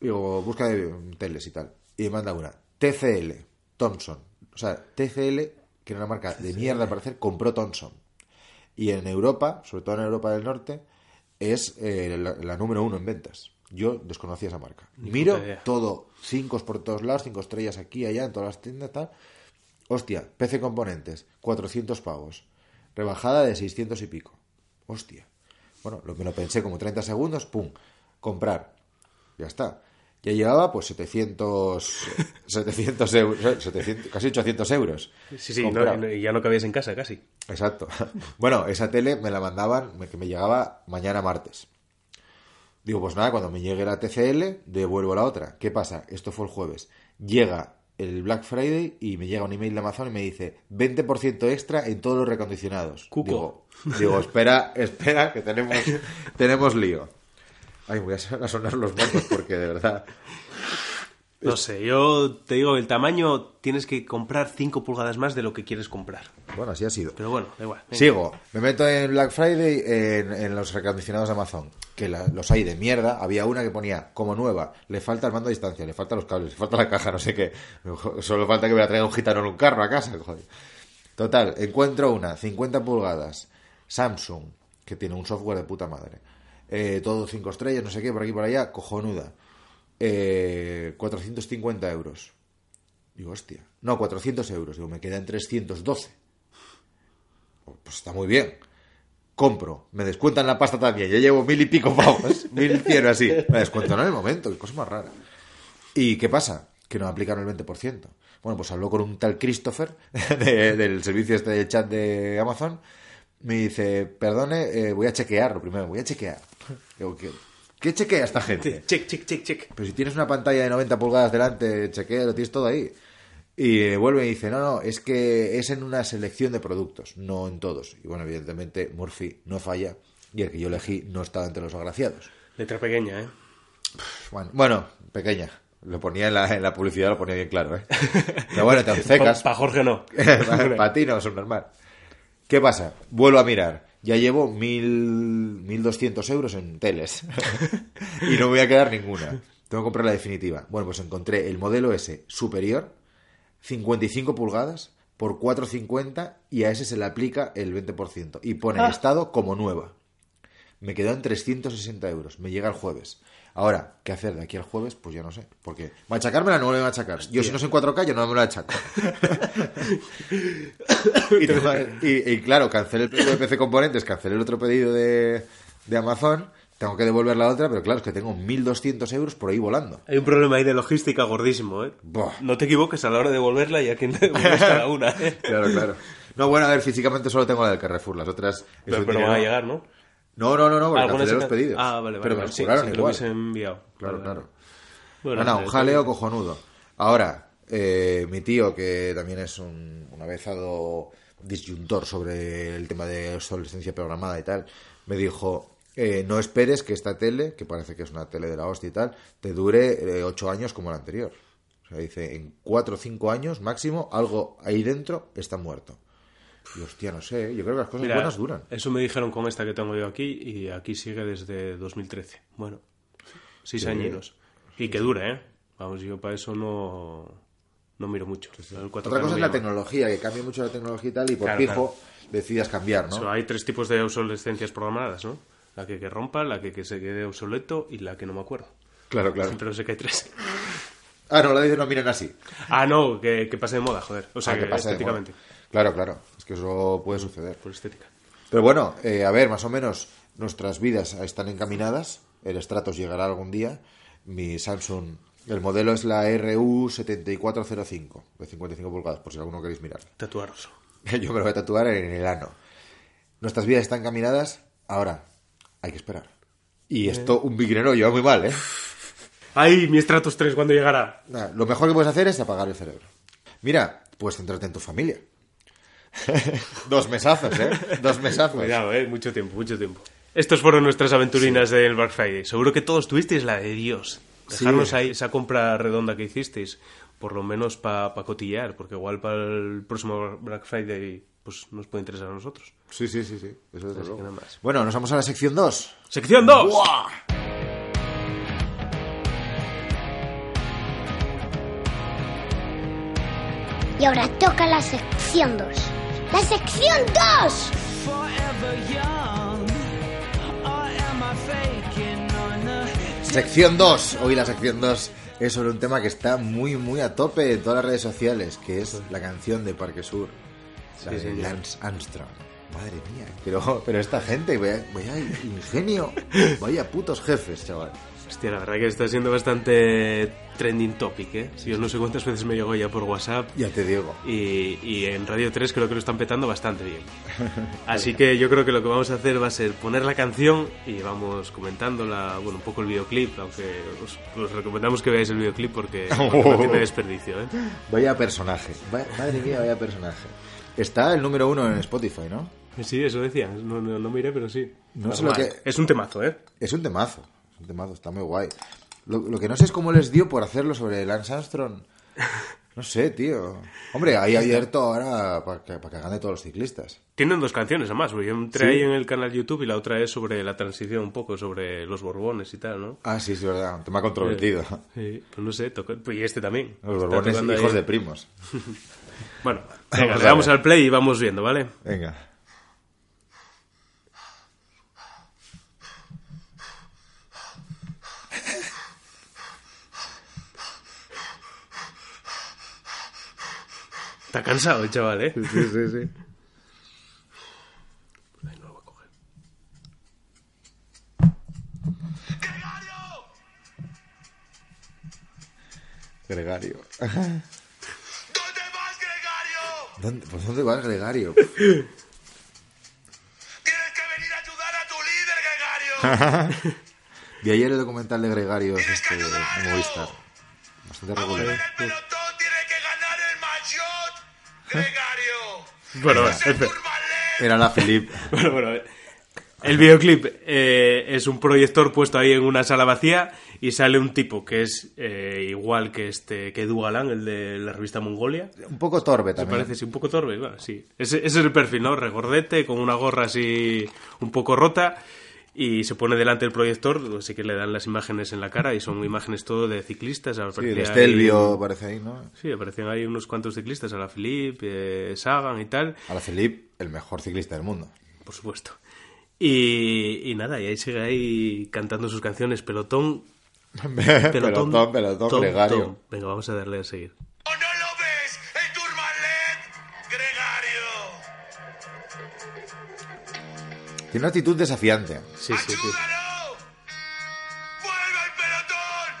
Speaker 3: Digo, busca de teles y tal. Y me manda una. TCL, Thomson. O sea, TCL, que era una marca de mierda al parecer, compró Thomson. Y en Europa, sobre todo en Europa del Norte, es eh, la, la número uno en ventas. Yo desconocía esa marca.
Speaker 2: Ni
Speaker 3: Miro todo, cinco por todos lados, cinco estrellas aquí, allá, en todas las tiendas, tal. Hostia, PC Componentes, 400 pavos. Rebajada de 600 y pico. Hostia. Bueno, lo, me lo pensé como 30 segundos, pum, comprar. Ya está. Ya llevaba pues 700, 700 euros, 700, casi 800 euros.
Speaker 2: Sí, sí, no- ya no cabías en casa casi.
Speaker 3: Exacto. [laughs] Bueno, esa tele me la mandaban, que me llegaba mañana martes. Digo, pues nada, cuando me llegue la TCL, devuelvo la otra. ¿Qué pasa? Esto fue el jueves. Llega el Black Friday y me llega un email de Amazon y me dice 20% extra en todos los recondicionados.
Speaker 2: Cuco.
Speaker 3: Digo, digo, espera, [laughs] espera, que tenemos, tenemos lío. Ay, voy a son- [laughs] a sonar los mocos porque de verdad...
Speaker 2: No sé, yo te digo, el tamaño tienes que comprar 5 pulgadas más de lo que quieres comprar.
Speaker 3: Bueno, así ha sido.
Speaker 2: Pero bueno, da igual. venga.
Speaker 3: Sigo, me meto en Black Friday en, en los recondicionados de Amazon, que la- los hay de mierda. Había una que ponía como nueva, le falta el mando a distancia, le faltan los cables, le falta la caja, no sé qué. [laughs] Solo falta que me la traiga un gitano en un carro a casa, joder. Total, encuentro una, 50 pulgadas, Samsung, que tiene un software de puta madre. Eh, todo 5 estrellas, no sé qué, por aquí por allá, cojonuda. Eh, 450 euros. Digo, hostia. No, 400 euros. Digo, me quedan 312. Pues está muy bien. Compro, me descuentan la pasta también. Yo llevo mil y pico pavos, [laughs] mil cien así. Me descuentan en el momento, qué cosa más rara. ¿Y qué pasa? Que no aplicaron el 20%. Bueno, pues habló con un tal Christopher [laughs] de- del servicio este de chat de Amazon. Me dice, perdone, eh, voy a chequearlo primero, voy a chequear. [laughs] Digo, ¿qué, qué chequea esta gente?
Speaker 2: Check, check, check, check.
Speaker 3: Pero si tienes una pantalla de 90 pulgadas delante, chequea, lo tienes todo ahí. Y eh, vuelve y dice, no, no, es que es en una selección de productos, no en todos. Y bueno, evidentemente Murphy no falla y el que yo elegí no estaba entre los agraciados.
Speaker 2: Letra pequeña, ¿eh?
Speaker 3: Bueno, bueno, pequeña. Lo ponía en la, en la publicidad, lo ponía bien claro, ¿eh? [laughs] Pero bueno, te secas.
Speaker 2: Para Jorge no. [laughs]
Speaker 3: Para ti no, es normal. ¿Qué pasa? Vuelvo a mirar. Ya llevo mil, 1.200 euros en teles. [laughs] y no me voy a quedar ninguna. Tengo que comprar la definitiva. Bueno, pues encontré el modelo S superior, 55 pulgadas, por 4,50 y a ese se le aplica el 20%. Y pone
Speaker 2: Ah.
Speaker 3: estado como nueva. Me quedó en 360 euros. Me llega el jueves. Ahora, ¿qué hacer de aquí al jueves? Pues ya no sé. Porque machacármela no me voy a machacar. Yo si no soy en 4K, yo no me lo achaco. [laughs] y, y- y claro, cancelé el pedido de PC Componentes, cancelé el otro pedido de, de Amazon. Tengo que devolver la otra, pero claro, es que tengo 1.200 euros por ahí volando.
Speaker 2: Hay un problema ahí de logística gordísimo, ¿eh?
Speaker 3: Buah.
Speaker 2: No te equivoques a la hora de devolverla y a quien devuelves cada [laughs] una, ¿eh?
Speaker 3: Claro, claro. No, bueno, a ver, físicamente solo tengo la del Carrefour. Las otras...
Speaker 2: Pero, pero van a llegar, ¿no?
Speaker 3: No, no, no, no, porque
Speaker 2: se
Speaker 3: los pedidos.
Speaker 2: Ah, vale, vale.
Speaker 3: Pero me
Speaker 2: vale.
Speaker 3: los
Speaker 2: Sí, sí, lo
Speaker 3: igual.
Speaker 2: hubiese enviado.
Speaker 3: Claro,
Speaker 2: Vale,
Speaker 3: claro.
Speaker 2: Bueno,
Speaker 3: no, no, un jaleo cojonudo. Ahora, eh, mi tío, que también es un, un avezado disyuntor sobre el tema de obsolescencia programada y tal, me dijo, eh, no esperes que esta tele, que parece que es una tele de la hostia y tal, te dure eh, ocho años como la anterior. O sea, dice, en cuatro o cinco años máximo, algo ahí dentro está muerto. Y hostia, no sé, yo creo que las cosas
Speaker 2: Mira,
Speaker 3: buenas duran.
Speaker 2: Eso me dijeron con esta que tengo yo aquí y aquí sigue desde 2013. Bueno, seis
Speaker 3: Sí.
Speaker 2: añinos. Y que dure, ¿eh? Vamos, yo para eso no, no miro mucho. El 4K
Speaker 3: Otra
Speaker 2: no
Speaker 3: cosa es la tecnología, que cambie mucho la tecnología y tal, y por
Speaker 2: Claro,
Speaker 3: fijo decidas cambiar, ¿no?
Speaker 2: Eso, hay tres tipos de obsolescencias programadas, ¿no? La que, que rompa, la que, que se quede obsoleto y la que no me acuerdo.
Speaker 3: Claro, claro.
Speaker 2: Pero sé que hay tres.
Speaker 3: Ah, no, la dice no miren así.
Speaker 2: Ah, no, que, que pase de moda, joder. O sea,
Speaker 3: Ah,
Speaker 2: que,
Speaker 3: de
Speaker 2: estéticamente.
Speaker 3: Claro, claro. Que eso puede suceder.
Speaker 2: Por estética.
Speaker 3: Pero bueno, eh, a ver, más o menos nuestras vidas están encaminadas. El Stratos llegará algún día. Mi Samsung, el modelo es la RU7405 de 55 pulgadas, por si alguno queréis mirar.
Speaker 2: Tatuaros. [laughs]
Speaker 3: Yo me lo voy a tatuar en el ano. Nuestras vidas están encaminadas. Ahora, hay que esperar. Y esto, un biguinero lleva muy mal, ¿eh? [laughs]
Speaker 2: ¡Ay, mi Stratos 3 cuando llegará!
Speaker 3: Lo mejor que puedes hacer es apagar el cerebro. Mira, puedes centrarte en tu familia. [laughs] Dos mesazos, ¿eh? Dos mesazos.
Speaker 2: Cuidado, eh, mucho tiempo, mucho tiempo. Estos fueron nuestras aventurinas del Black Friday. Seguro que todos tuvisteis la de Dios. Dejarnos
Speaker 3: Sí.
Speaker 2: ahí esa compra redonda que hicisteis, por lo menos para cotillear, porque igual para el próximo Black Friday pues nos puede interesar a nosotros.
Speaker 3: Sí, sí, sí, sí. Eso luego.
Speaker 2: nada más.
Speaker 3: Bueno, nos vamos a la sección 2.
Speaker 2: ¡Sección 2!
Speaker 1: Y ahora toca la sección 2. ¡La sección 2!
Speaker 5: forever young? Or am I faking on the
Speaker 3: Sección 2. Hoy la sección 2 es sobre un tema que está muy, muy a tope en todas las redes sociales, que es la canción de Parque Sur. La
Speaker 2: Sí,
Speaker 3: de. Lance Armstrong. Madre mía. Pero, pero esta gente, vaya, vaya ingenio. [laughs] Vaya putos jefes, chaval.
Speaker 2: Hostia, la verdad que está siendo bastante trending topic, ¿eh? Yo no sé cuántas veces me llegó ya por WhatsApp.
Speaker 3: Ya te digo.
Speaker 2: Y, y en Radio 3 creo que lo están petando bastante bien. [laughs] Así que yo creo que lo que vamos a hacer va a ser poner la canción y vamos comentándola, bueno, un poco el videoclip, aunque os, os recomendamos que veáis el videoclip porque, [laughs] no tiene desperdicio, ¿eh?
Speaker 3: Vaya personaje. Vaya- madre mía, vaya personaje. Está el número uno en Spotify, ¿no?
Speaker 2: Sí, eso decía, no, no, no miré, pero sí.
Speaker 3: No sé lo que-
Speaker 2: Es un temazo, ¿eh?
Speaker 3: Es un temazo. Un temazo, está muy guay. Lo, lo que no sé es cómo les dio por hacerlo sobre Lance Armstrong. No sé, tío. Hombre, hay abierto ahora para que, para que hagan de todos los ciclistas.
Speaker 2: Tienen dos canciones, además, yo entré ahí en el canal YouTube y la otra es sobre la transición, un poco sobre los Borbones y tal, ¿no?
Speaker 3: Ah, sí, es verdad. Un tema controvertido.
Speaker 2: Sí, pues no sé, toca- pues y este también.
Speaker 3: Los borbones hijos
Speaker 2: ahí.
Speaker 3: de primos. [laughs]
Speaker 2: Bueno,
Speaker 3: Vamos
Speaker 2: venga,
Speaker 3: a
Speaker 2: le damos al play y vamos viendo, ¿vale?
Speaker 3: Venga.
Speaker 2: Está cansado el chaval, ¿eh?
Speaker 3: Sí, sí, sí.
Speaker 2: Ahí no lo voy a coger.
Speaker 3: Gregario.
Speaker 6: ¿Dónde vas, Gregario?
Speaker 3: ¿Dónde, pues ¿Dónde vas, Gregario?
Speaker 6: Tienes que venir a ayudar a tu líder, Gregario. [laughs]
Speaker 3: Vi ayer el documental de Gregario
Speaker 6: Tienes
Speaker 3: este,
Speaker 6: que
Speaker 3: en. Movistar. Bastante regular.
Speaker 2: Bueno.
Speaker 6: Tourmalet.
Speaker 3: Era la Philippe. [laughs]
Speaker 2: Bueno, bueno, eh. el videoclip eh, es un proyector puesto ahí en una sala vacía y sale un tipo que es eh, igual que este que Edu Galán, el de la revista Mongolia.
Speaker 3: Un poco torpe
Speaker 2: Me
Speaker 3: también.
Speaker 2: parece, sí, un poco torpe, bueno, sí. Ese, ese es el perfil, ¿no? Regordete, con una gorra así un poco rota y se pone delante del proyector, así que le dan las imágenes en la cara y son imágenes todo de ciclistas.
Speaker 3: Sí,
Speaker 2: ahí-
Speaker 3: Estelvio aparece ahí, ¿no?
Speaker 2: Sí, aparecían ahí unos cuantos ciclistas, a la Philippe, eh, Sagan y tal,
Speaker 3: A la Philippe, el mejor ciclista del mundo.
Speaker 2: por supuesto. Y, y nada, y ahí sigue ahí cantando sus canciones, pelotón, [laughs] pelotón,
Speaker 3: pelotón, pelotón, Gregario.
Speaker 2: tom. Venga, vamos a darle a seguir.
Speaker 3: Tiene una actitud desafiante.
Speaker 2: Sí, sí, sí.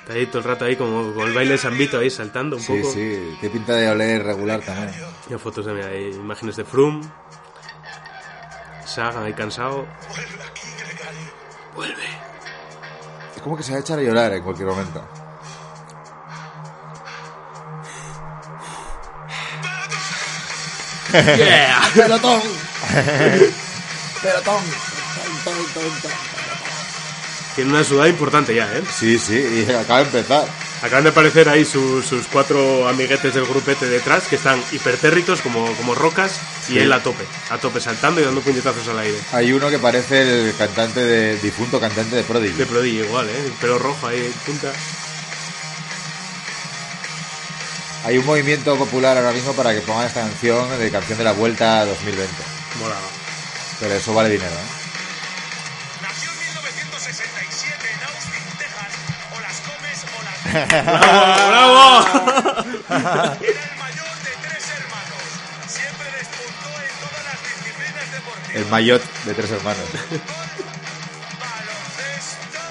Speaker 2: Está ahí todo el rato ahí como con el baile de Sambito ahí saltando un
Speaker 3: Sí,
Speaker 2: poco.
Speaker 3: sí. Tiene pinta de oler regular también.
Speaker 2: Hay fotos de mira, hay imágenes de Froome. Sagan ahí cansado.
Speaker 6: Vuelve aquí, Gregario.
Speaker 2: Vuelve.
Speaker 3: Es como que se va a echar a llorar en cualquier momento. [laughs]
Speaker 2: Yeah. [laughs]
Speaker 3: ¡Pelotón! [laughs] ¡Pelotón!
Speaker 2: Tiene una sudada importante ya, ¿eh?
Speaker 3: Sí, sí, y acaba de empezar.
Speaker 2: Acaban de aparecer ahí su- sus cuatro amiguetes del grupete detrás que están hipertérritos como, como rocas y él a tope, a tope saltando y dando puñetazos al aire.
Speaker 3: Hay uno que parece el cantante de difunto cantante de Prodigy.
Speaker 2: De Prodigy igual, ¿eh? El pelo rojo ahí punta.
Speaker 3: Hay un movimiento popular ahora mismo para que pongan esta canción de canción de la Vuelta 2020.
Speaker 2: Molaba.
Speaker 3: Pero eso vale dinero, ¿eh?
Speaker 6: Nació en 1967 en Austin, Texas. O las comes o las [laughs]
Speaker 2: ¡Bravo!
Speaker 6: Era el mayor de tres hermanos. Siempre despuntó en todas las disciplinas deportivas.
Speaker 3: El maillot de tres hermanos.
Speaker 6: Baloncesto,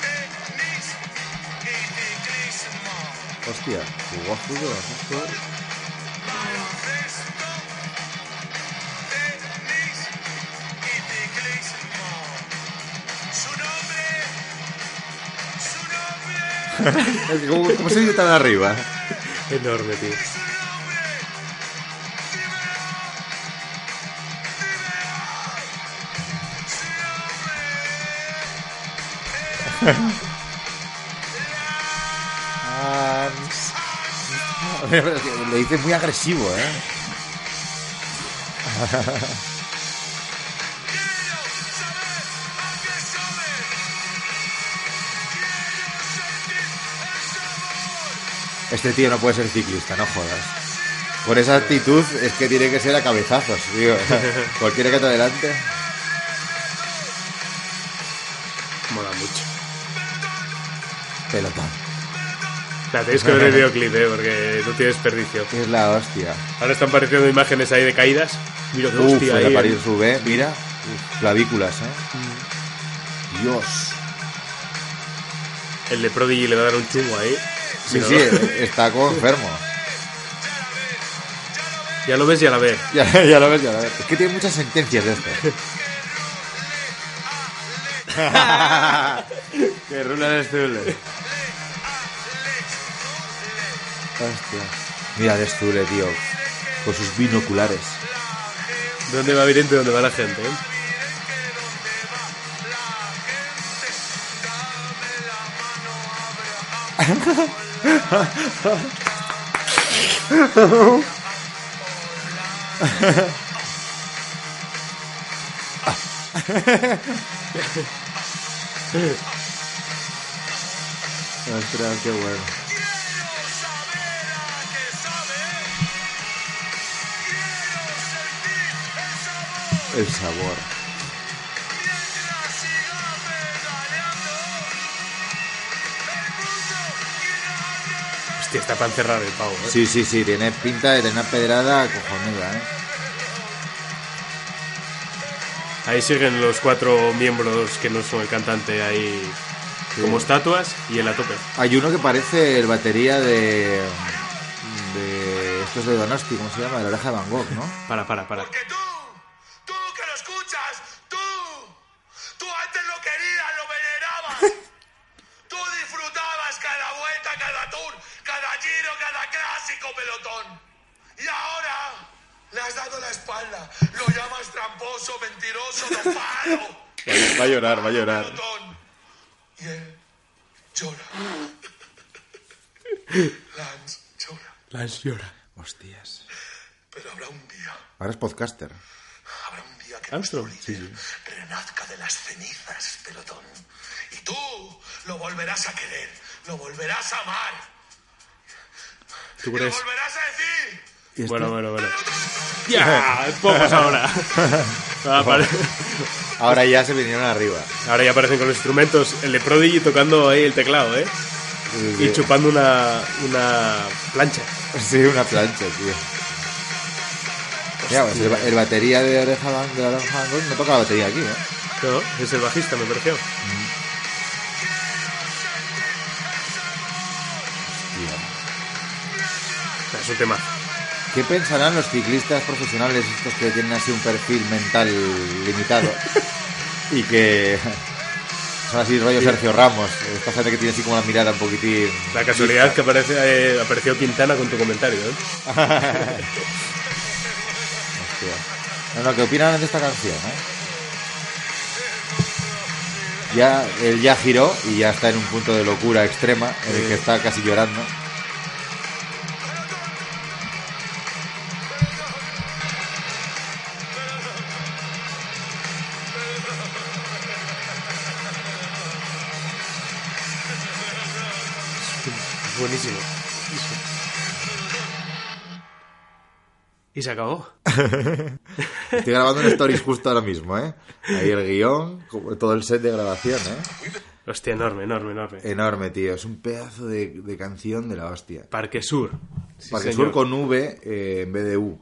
Speaker 6: tenis y ciclismo.
Speaker 3: Hostia, jugó a fútbol, a fútbol. [laughs] ¿Cómo, cómo se dice tan arriba?
Speaker 2: Enorme, tío. [laughs]
Speaker 6: Su nombre.
Speaker 3: Hans. Pero es que Lo dice muy agresivo, ¿eh? [laughs] Este tío no puede ser ciclista, no jodas. Con esa actitud es que tiene que ser a cabezazos, digo. Cualquiera [laughs] que te adelante.
Speaker 2: Mola mucho.
Speaker 3: Pelotón.
Speaker 2: La tenéis que ver el [laughs] videoclip, eh, porque no tiene desperdicio.
Speaker 3: Es la hostia.
Speaker 2: Ahora están apareciendo imágenes ahí de caídas. Mira qué
Speaker 3: Uf,
Speaker 2: hostia
Speaker 3: el
Speaker 2: ahí.
Speaker 3: París. Roubaix, mira. Uf, clavículas, ¿eh? Dios.
Speaker 2: El de Prodigy le va a dar un chungo ahí.
Speaker 3: Sí,
Speaker 2: Pero
Speaker 3: sí, [laughs] está como enfermo.
Speaker 2: Ya lo ves, ya la ves. [laughs]
Speaker 3: Ya, ya lo ves, ya lo ves. Es que tiene muchas sentencias de estas. [laughs] que rula el Zule. Hostia. Mira el Zule, tío. Con sus binoculares.
Speaker 2: ¿De dónde va Virente y dónde va la gente? eh?
Speaker 3: Ostras, qué bueno. El sabor.
Speaker 2: Hostia, está para encerrar el pavo. ¿eh?
Speaker 3: Sí, sí, sí, tiene pinta de tener una pedrada cojonuda, ¿eh?
Speaker 2: Ahí siguen los cuatro miembros que no son el cantante ahí como estatuas y él a tope.
Speaker 3: Hay uno que parece el batería de. de. estos de Donosti, ¿cómo se llama? De la oreja de Van Gogh, ¿no?
Speaker 2: Para, para, para.
Speaker 6: Porque tú, tú
Speaker 3: llorar, va a llorar.
Speaker 6: Y él llora. Lance llora.
Speaker 2: Lance llora.
Speaker 3: Hostias.
Speaker 6: Pero habrá un día,
Speaker 3: Ahora es podcaster.
Speaker 6: habrá un día que
Speaker 2: Armstrong,
Speaker 6: nuestro líder renazca de las cenizas, pelotón. Y tú lo volverás a querer, lo volverás a amar.
Speaker 2: ¿Tú
Speaker 6: Y lo volverás a decir.
Speaker 2: Bueno, bueno, bueno. ¡Ya! [laughs] ¡Pocos ahora! [laughs] Ah, pare- [laughs]
Speaker 3: Ahora ya se vinieron arriba.
Speaker 2: Ahora ya aparecen con los instrumentos. El de Prodigy tocando ahí el teclado, ¿eh? Y chupando una, una plancha.
Speaker 3: Sí, una plancha, tío. Mira, pues el, ba- el batería de oreja de oreja no toca la batería aquí, ¿eh?
Speaker 2: No, es el bajista, me pareció. Es un tema.
Speaker 3: ¿Qué pensarán los ciclistas profesionales, estos que tienen así un perfil mental limitado? [laughs] y que son así rollo Sergio Ramos, esta gente que tiene así como la mirada un poquitín...
Speaker 2: La casualidad que aparece, eh, apareció Quintana con tu comentario, ¿eh?
Speaker 3: Hostia. No, no, ¿qué opinan de esta canción, eh? Ya, él ya giró y ya está en un punto de locura extrema en el que está casi llorando.
Speaker 2: Buenísimo. Y se acabó. [laughs]
Speaker 3: Estoy grabando un stories justo ahora mismo, ¿eh? Ahí el guion, todo el set de grabación, ¿eh?
Speaker 2: Hostia, enorme, enorme, enorme.
Speaker 3: Enorme, tío. Es un pedazo de, de canción de la hostia.
Speaker 2: Parque Sur. Sí,
Speaker 3: Parque
Speaker 2: señor.
Speaker 3: Sur con V eh, en vez de U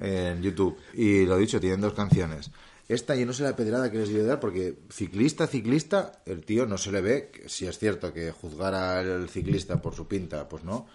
Speaker 3: en YouTube. Y lo dicho, tienen dos canciones. Esta yo no sé la pedrada que les dio dar porque ciclista, ciclista, el tío no se le ve. Si es cierto que juzgar al ciclista por su pinta, pues no.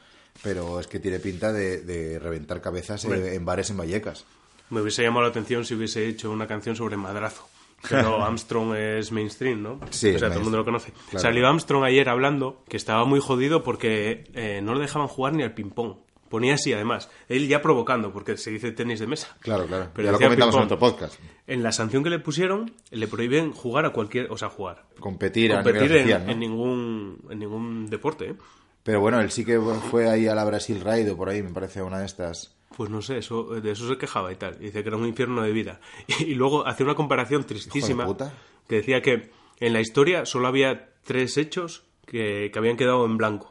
Speaker 3: Pero es que tiene pinta de, de reventar cabezas eh, en bares en Vallecas.
Speaker 2: Me hubiese llamado la atención si hubiese hecho una canción sobre madrazo. Pero [laughs] Armstrong es mainstream, ¿no?
Speaker 3: Sí,
Speaker 2: o sea, todo el mundo lo conoce.
Speaker 3: Claro.
Speaker 2: Salió Armstrong ayer hablando que estaba muy jodido porque eh, no le dejaban jugar ni al ping-pong. Ponía así, además. Él ya provocando, porque se dice tenis de mesa.
Speaker 3: Claro, claro.
Speaker 2: Pero
Speaker 3: ya lo comentamos en otro podcast.
Speaker 2: En la sanción que le pusieron, le prohíben jugar a cualquier... O sea, jugar.
Speaker 3: Competir, a
Speaker 2: Competir
Speaker 3: nivel
Speaker 2: en,
Speaker 3: ¿no?
Speaker 2: en ningún, en ningún deporte, ¿eh?
Speaker 3: Pero bueno, él sí que fue ahí a la Brasil Ride o por ahí, me parece una de estas.
Speaker 2: Pues no sé, eso, de eso se quejaba y tal. Dice que era un infierno de vida. [laughs] Y, luego hacía una comparación tristísima
Speaker 3: Hijo de puta.
Speaker 2: que decía que en la historia solo había tres hechos que, que habían quedado en blanco.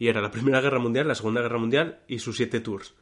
Speaker 2: Y era la Primera Guerra Mundial, la Segunda Guerra Mundial y sus siete tours.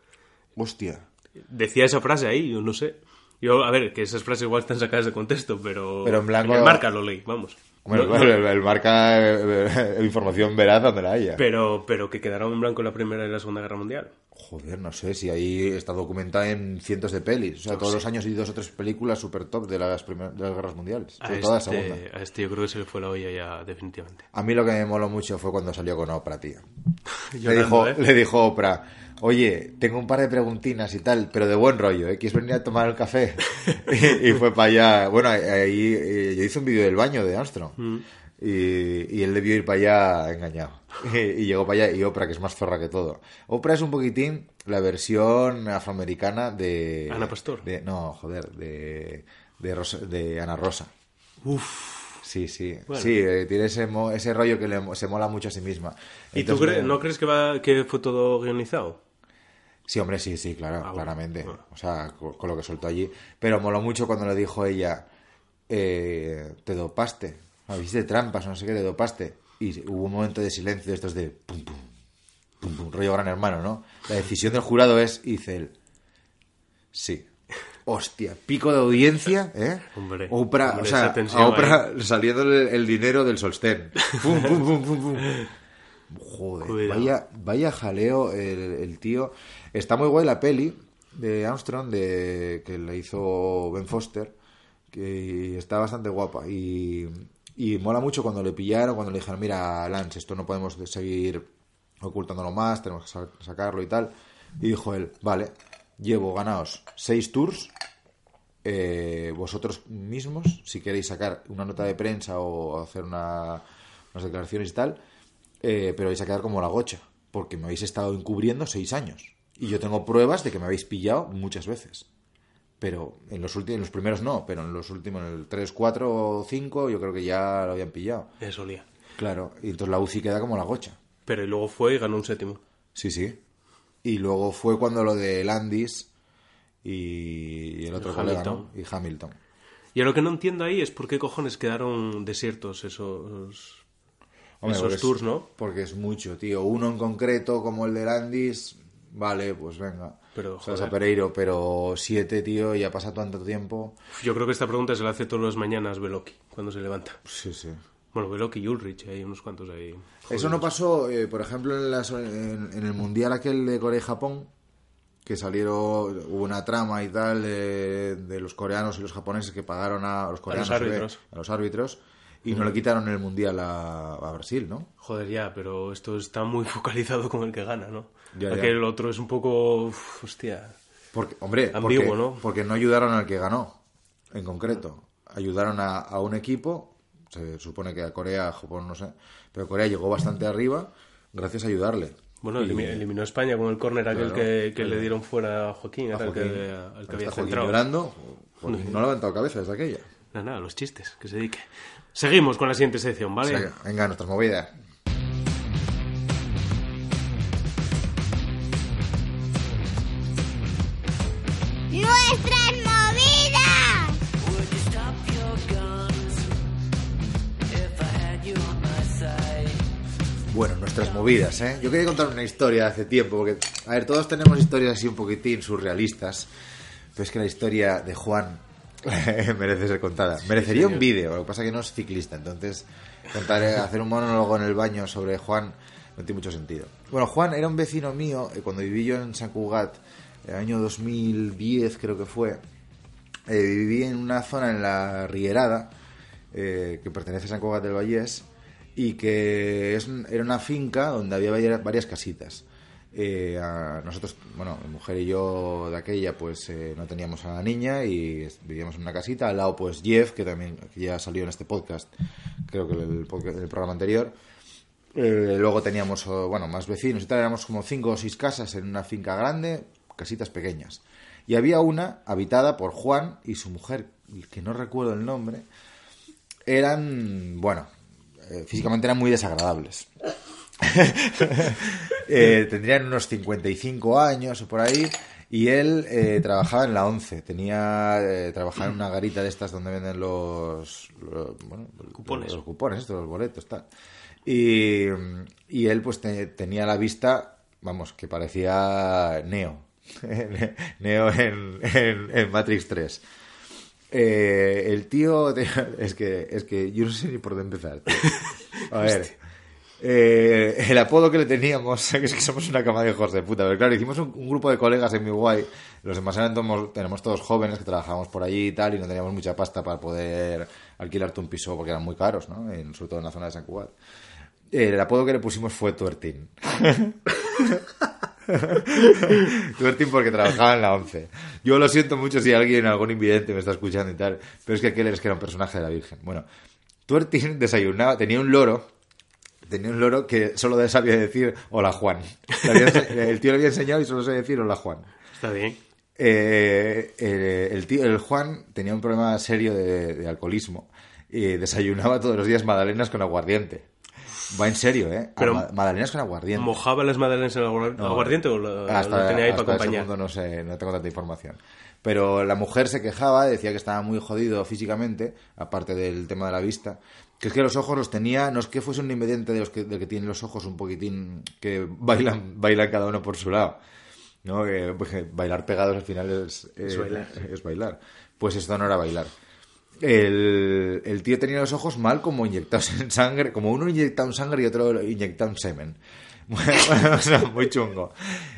Speaker 3: Hostia.
Speaker 2: Decía esa frase ahí, yo no sé. Yo, a ver, que esas frases igual están sacadas de contexto, pero...
Speaker 3: Pero en blanco-
Speaker 2: el marca lo leí, vamos.
Speaker 3: Bueno,
Speaker 2: No-
Speaker 3: claro, el, el marca eh, información veraz donde la haya.
Speaker 2: Pero, pero que quedaron en blanco en la Primera y la Segunda Guerra Mundial.
Speaker 3: Joder, no sé si ahí está documentada en cientos de pelis. O sea, todos los años hay dos o tres películas super top de las, primer- de las guerras mundiales.
Speaker 2: A
Speaker 3: Sobre la
Speaker 2: este,
Speaker 3: segunda.
Speaker 2: a este yo creo que se le fue la olla ya definitivamente.
Speaker 3: A mí lo que me moló mucho fue cuando salió con Oprah, tío. [laughs] Le dijo,
Speaker 2: ¿eh?
Speaker 3: le dijo Oprah, oye, tengo un par de preguntinas y tal, pero de buen rollo, ¿eh? ¿Quieres venir a tomar el café? [laughs] y, y fue para allá. Bueno, ahí eh, yo hice un vídeo del baño de Armstrong.
Speaker 2: Mm.
Speaker 3: Y, y él debió ir para allá engañado. [laughs] Y, y llegó para allá y Oprah, que es más zorra que todo. Oprah es un poquitín la versión afroamericana de...
Speaker 2: Ana Pastor.
Speaker 3: de- no, joder, de, de, Rosa- de Ana Rosa.
Speaker 2: Uf.
Speaker 3: Sí, sí.
Speaker 2: Bueno.
Speaker 3: Sí, eh, tiene ese, mo- ese rollo que le- se mola mucho a sí misma.
Speaker 2: ¿Y tú cre-
Speaker 3: me-
Speaker 2: no crees que, va, que fue todo guionizado?
Speaker 3: Sí, hombre, sí, sí, claro,
Speaker 2: Ah,
Speaker 3: claramente.
Speaker 2: Bueno.
Speaker 3: O sea, con, con lo que soltó allí. Pero moló mucho cuando le dijo ella, eh, te dopaste, me hiciste trampas, no sé qué, te dopaste. Y hubo un momento de silencio de estos de pum, pum, pum, pum, rollo gran hermano, ¿no? La decisión del jurado es, y dice él, sí. Hostia, pico de audiencia, ¿eh?
Speaker 2: Hombre,
Speaker 3: Oprah,
Speaker 2: hombre,
Speaker 3: o sea, a Oprah saliendo el, el dinero del Solsten. Pum, pum, pum, pum, pum. Joder,
Speaker 2: Cuidado.
Speaker 3: vaya, vaya jaleo el, el tío. Está muy guay la peli de Armstrong de, que la hizo Ben Foster, que está bastante guapa. Y, y mola mucho cuando le pillaron, cuando le dijeron, mira, Lance, esto no podemos seguir ocultándolo más, tenemos que sa- sacarlo y tal. Y dijo él, vale, llevo ganaos seis tours, eh, vosotros mismos, si queréis sacar una nota de prensa o hacer una, unas declaraciones y tal, eh, pero vais a quedar como la gocha, porque me habéis estado encubriendo seis años. Y yo tengo pruebas de que me habéis pillado muchas veces. Pero en los últimos, en los primeros no, pero en los últimos, en el 3, 4 o 5, yo creo que ya lo habían pillado.
Speaker 2: Eso olía.
Speaker 3: Claro, y entonces la UCI queda como la gocha.
Speaker 2: Pero y luego fue y ganó un séptimo.
Speaker 3: Sí, sí. Y luego fue cuando lo de Landis y, y el otro
Speaker 2: Y
Speaker 3: colega,
Speaker 2: Hamilton.
Speaker 3: ¿no? Y Hamilton.
Speaker 2: Y lo que no entiendo ahí es por qué cojones quedaron desiertos esos...
Speaker 3: Hombre,
Speaker 2: Esos
Speaker 3: porque es-
Speaker 2: tours, ¿no?
Speaker 3: Porque es mucho, tío. Uno en concreto, como el de Landis, vale, pues venga.
Speaker 2: Pero, joder.
Speaker 3: Pereiro, pero siete, tío, ya pasa tanto tiempo.
Speaker 2: Yo creo que esta pregunta se la hace todas las mañanas Beloki, cuando se levanta.
Speaker 3: Sí, sí.
Speaker 2: Bueno, Beloki y Ulrich, hay unos cuantos ahí.
Speaker 3: Eso no pasó, eh, por ejemplo, en, las- en- en el mundial aquel de Corea y Japón, que salieron, hubo una trama y tal de, de los coreanos y los japoneses que pagaron a los coreanos
Speaker 2: árbitros.
Speaker 3: a los árbitros y no le quitaron el mundial a, a Brasil, ¿no?
Speaker 2: Joder, ya, pero esto está muy [laughs] focalizado con el que gana, ¿no?
Speaker 3: Ya, ya.
Speaker 2: Aquel otro es un poco... uf, hostia...
Speaker 3: Porque, hombre,
Speaker 2: Ambiguo,
Speaker 3: porque,
Speaker 2: ¿no?
Speaker 3: porque no ayudaron al que ganó, en concreto. Ayudaron a, a un equipo, se supone que a Corea, a Japón, no sé, pero Corea llegó bastante arriba gracias a ayudarle.
Speaker 2: Bueno, eliminó a España con el córner aquel
Speaker 3: Claro,
Speaker 2: que, que
Speaker 3: claro.
Speaker 2: le dieron fuera a Joaquín,
Speaker 3: a
Speaker 2: era el que, al que había
Speaker 3: Joaquín llorando, [laughs] no ha levantado cabeza desde aquella.
Speaker 2: Nada, nada, los chistes, que se dedique. Seguimos con la siguiente sección, ¿vale?
Speaker 3: Sea, venga, nuestras movidas.
Speaker 7: ¡Nuestras movidas!
Speaker 5: Would you stop your guns if I had you on my side?
Speaker 3: Bueno, nuestras movidas, ¿eh? Yo quería contar una historia de hace tiempo, porque, a ver, todos tenemos historias así un poquitín surrealistas, pero es que la historia de Juan [laughs] merece ser contada. Merecería un vídeo, lo que pasa es que no es ciclista, entonces contar, [laughs] hacer un monólogo en el baño sobre Juan no tiene mucho sentido. Bueno, Juan era un vecino mío, eh, cuando viví yo en San Cugat, el año 2010 creo que fue, eh, viví en una zona en la Rierada, eh, que pertenece a San Cugat del Vallés, y que es, era una finca donde había varias casitas. Eh, a- nosotros, bueno, mi mujer y yo de aquella, pues eh, no teníamos a la niña y vivíamos en una casita. Al lado, pues Jeff, que también que ya salió en este podcast, creo que el, el programa anterior. Eh, luego teníamos, oh, bueno, más vecinos y tal. Éramos como cinco o seis casas en una finca grande, casitas pequeñas. Y había una habitada por Juan y su mujer, que no recuerdo el nombre. Eran, bueno, eh, físicamente eran muy desagradables. [laughs] Eh, tendrían unos 55 años o por ahí. Y él eh, trabajaba en la 11. Tenía, eh, trabajaba en una garita de estas donde venden los, los- bueno,
Speaker 2: Cupones.
Speaker 3: Los cupones, estos, los boletos, tal. Y, y él pues te- tenía la vista, vamos, que parecía Neo. [laughs] Neo en, en- en Matrix 3. Eh, el tío, [laughs] es que, es que yo no sé ni por dónde empezar. tío. A ver, eh, [laughs] el apodo que le teníamos, [laughs] que es que somos una cama de hijos de puta, pero claro, hicimos un, un grupo de colegas en mi guay, los demás eran tenemos todos jóvenes que trabajábamos por allí y tal, y no teníamos mucha pasta para poder alquilarte un piso porque eran muy caros, ¿no? En- sobre todo en la zona de San Cugat. El apodo que le pusimos fue Tuertín. [laughs] Tuertín porque trabajaba en la 11. Yo lo siento mucho si alguien, algún invidente me está escuchando y tal, pero es que aquel es que era un personaje de la Virgen. Bueno, Tuertín desayunaba, tenía un loro, tenía un loro que solo sabía decir hola Juan. [laughs] El tío le había enseñado y solo sabía decir hola Juan.
Speaker 2: Está bien.
Speaker 3: Eh, eh, el, tío, el Juan tenía un problema serio de, de alcoholismo y desayunaba todos los días magdalenas con aguardiente. Va en serio, ¿eh?
Speaker 2: Pero-
Speaker 3: Ama- magdalenas con aguardiente.
Speaker 2: ¿Mojaba las magdalenas en aguar-
Speaker 3: No,
Speaker 2: aguardiente o lo,
Speaker 3: hasta,
Speaker 2: lo tenía ahí
Speaker 3: hasta
Speaker 2: para
Speaker 3: ese
Speaker 2: acompañar?
Speaker 3: no sé, no tengo tanta información. Pero la mujer se quejaba, decía que estaba muy jodido físicamente, aparte del tema de la vista, que es que los ojos los tenía, no es que fuese un ingrediente de los que, del que tienen los ojos un poquitín que bailan, [laughs] bailan cada uno por su lado. ¿no? Que bailar pegados al final es,
Speaker 2: Es bailar.
Speaker 3: es bailar. Pues esto no era bailar. El, el tío tenía los ojos mal como inyectados en sangre, como uno inyectado en sangre y otro inyectado en semen. [laughs] Bueno, o sea, muy chungo.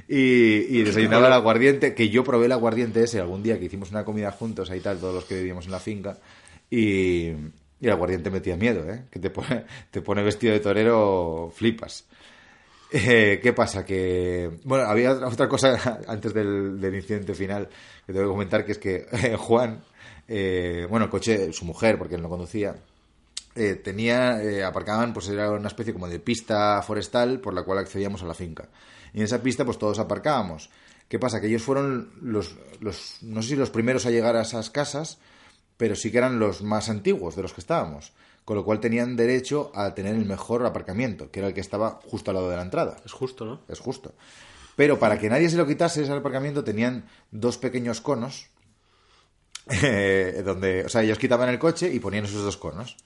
Speaker 3: Y, y desayunaba el aguardiente, que yo probé el aguardiente ese algún día que hicimos una comida juntos, ahí tal, todos los que vivíamos en la finca, y, y el aguardiente metía miedo, ¿eh? Que te pone, te pone vestido de torero, flipas. Eh, ¿Qué pasa? Que, bueno, había otra- cosa [laughs] antes del, del incidente final que tengo que comentar, que es que eh, Juan, eh, bueno, el coche, su mujer, porque él no conducía, eh, tenía, aparcaban, pues era una especie como de pista forestal por la cual accedíamos a la finca. Y en esa pista, pues todos aparcábamos. ¿Qué pasa? Que ellos fueron los, los, no sé si los primeros a llegar a esas casas, pero sí que eran los más antiguos de los que estábamos. Con lo cual tenían derecho a tener el mejor aparcamiento, que era el que estaba justo al lado de la entrada.
Speaker 2: Es justo, ¿no?
Speaker 3: Es justo. Pero para que nadie se lo quitase ese aparcamiento tenían dos pequeños conos [laughs] eh, donde, o sea, ellos quitaban el coche y ponían esos dos conos.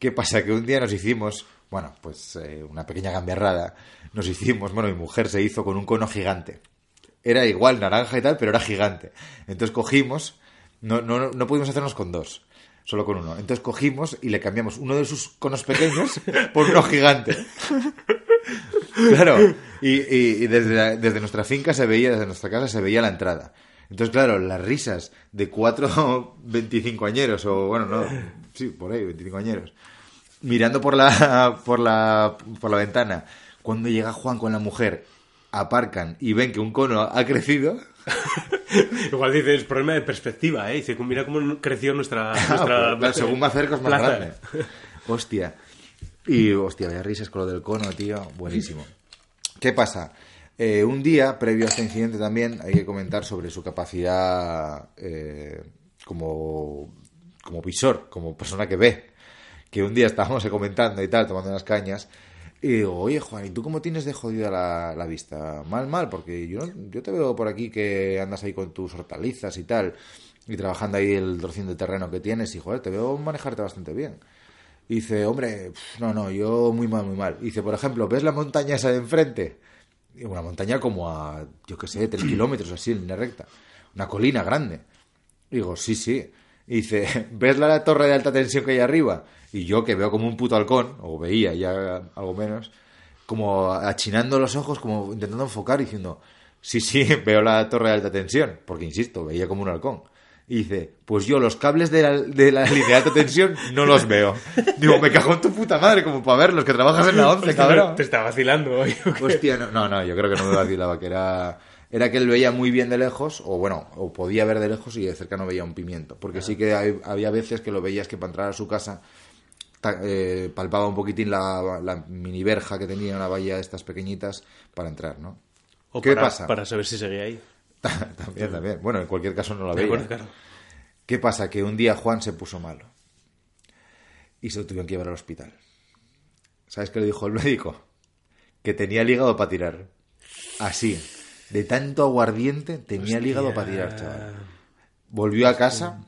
Speaker 3: ¿Qué pasa? Que un día nos hicimos, bueno, pues eh, una pequeña gamberrada, nos hicimos, bueno, mi mujer se hizo con un cono gigante. Era igual, naranja y tal, pero era gigante. Entonces cogimos, no, no, no pudimos hacernos con dos, solo con uno. Entonces cogimos y le cambiamos uno de sus conos pequeños [laughs] por uno gigante. Claro, y, y- desde, la- desde nuestra finca se veía, desde nuestra casa se veía la entrada. Entonces, claro, las risas de cuatro [laughs] 25 añeros, o bueno, no, sí, por ahí, 25 añeros, mirando por la, por la, por la ventana, cuando llega Juan con la mujer, aparcan y ven que un cono ha crecido, [laughs]
Speaker 2: Igual dices, problema de perspectiva, ¿eh? Dice, mira cómo creció nuestra... [laughs] nuestra
Speaker 3: Ah, pues, según me acerco es más
Speaker 2: plaza.
Speaker 3: grande. Hostia. Y, hostia, vaya risas con lo del cono, tío. Buenísimo. ¿Qué pasa? Eh, un día, previo a este incidente también, hay que comentar sobre su capacidad eh, como, como visor, como persona que ve. Que un día estábamos comentando y tal, tomando unas cañas, y digo, oye Juan, ¿y tú cómo tienes de jodida la, la vista? Mal, mal, porque yo, yo te veo por aquí que andas ahí con tus hortalizas y tal, y trabajando ahí el trocín de terreno que tienes, y joder, te veo manejarte bastante bien. Y dice, hombre, no, no, yo muy mal, muy mal. Y dice, por ejemplo, ¿ves la montaña esa de enfrente? Una montaña como a, yo qué sé, tres kilómetros así, en línea recta. Una colina grande. Y digo, sí, sí. Y dice, [laughs] ¿ves la torre de alta tensión que hay arriba? Y yo, que veo como un puto halcón, o veía ya algo menos, como achinando los ojos, como intentando enfocar, diciendo, sí, sí, [laughs] veo la torre de alta tensión. Porque, insisto, veía como un halcón. Y dice, pues yo los cables de la, de la línea de alta tensión no los veo. [laughs] Digo, me cago en tu puta madre, como para verlos, que trabajas en la 11, cabrón.
Speaker 2: Te está vacilando hoy.
Speaker 3: Hostia, no, no, no, yo creo que no me vacilaba, que era, era que él veía muy bien de lejos, o bueno, o podía ver de lejos y de cerca no veía un pimiento. Porque sí que hay- había veces que lo veías que para entrar a su casa ta- eh, palpaba un poquitín la, la mini verja que tenía, una valla de estas pequeñitas para entrar, ¿no?
Speaker 2: O
Speaker 3: ¿Qué
Speaker 2: para,
Speaker 3: pasa?
Speaker 2: Para saber si seguía ahí. [laughs]
Speaker 3: también, también. Bueno, en cualquier caso no la veía.
Speaker 2: acuerdo, claro.
Speaker 3: ¿Qué pasa? Que un día Juan se puso malo y se lo tuvieron que llevar al hospital. ¿Sabes qué le dijo el médico? Que tenía el hígado para tirar. Así. De tanto aguardiente tenía el hígado para tirar, chaval. Volvió a casa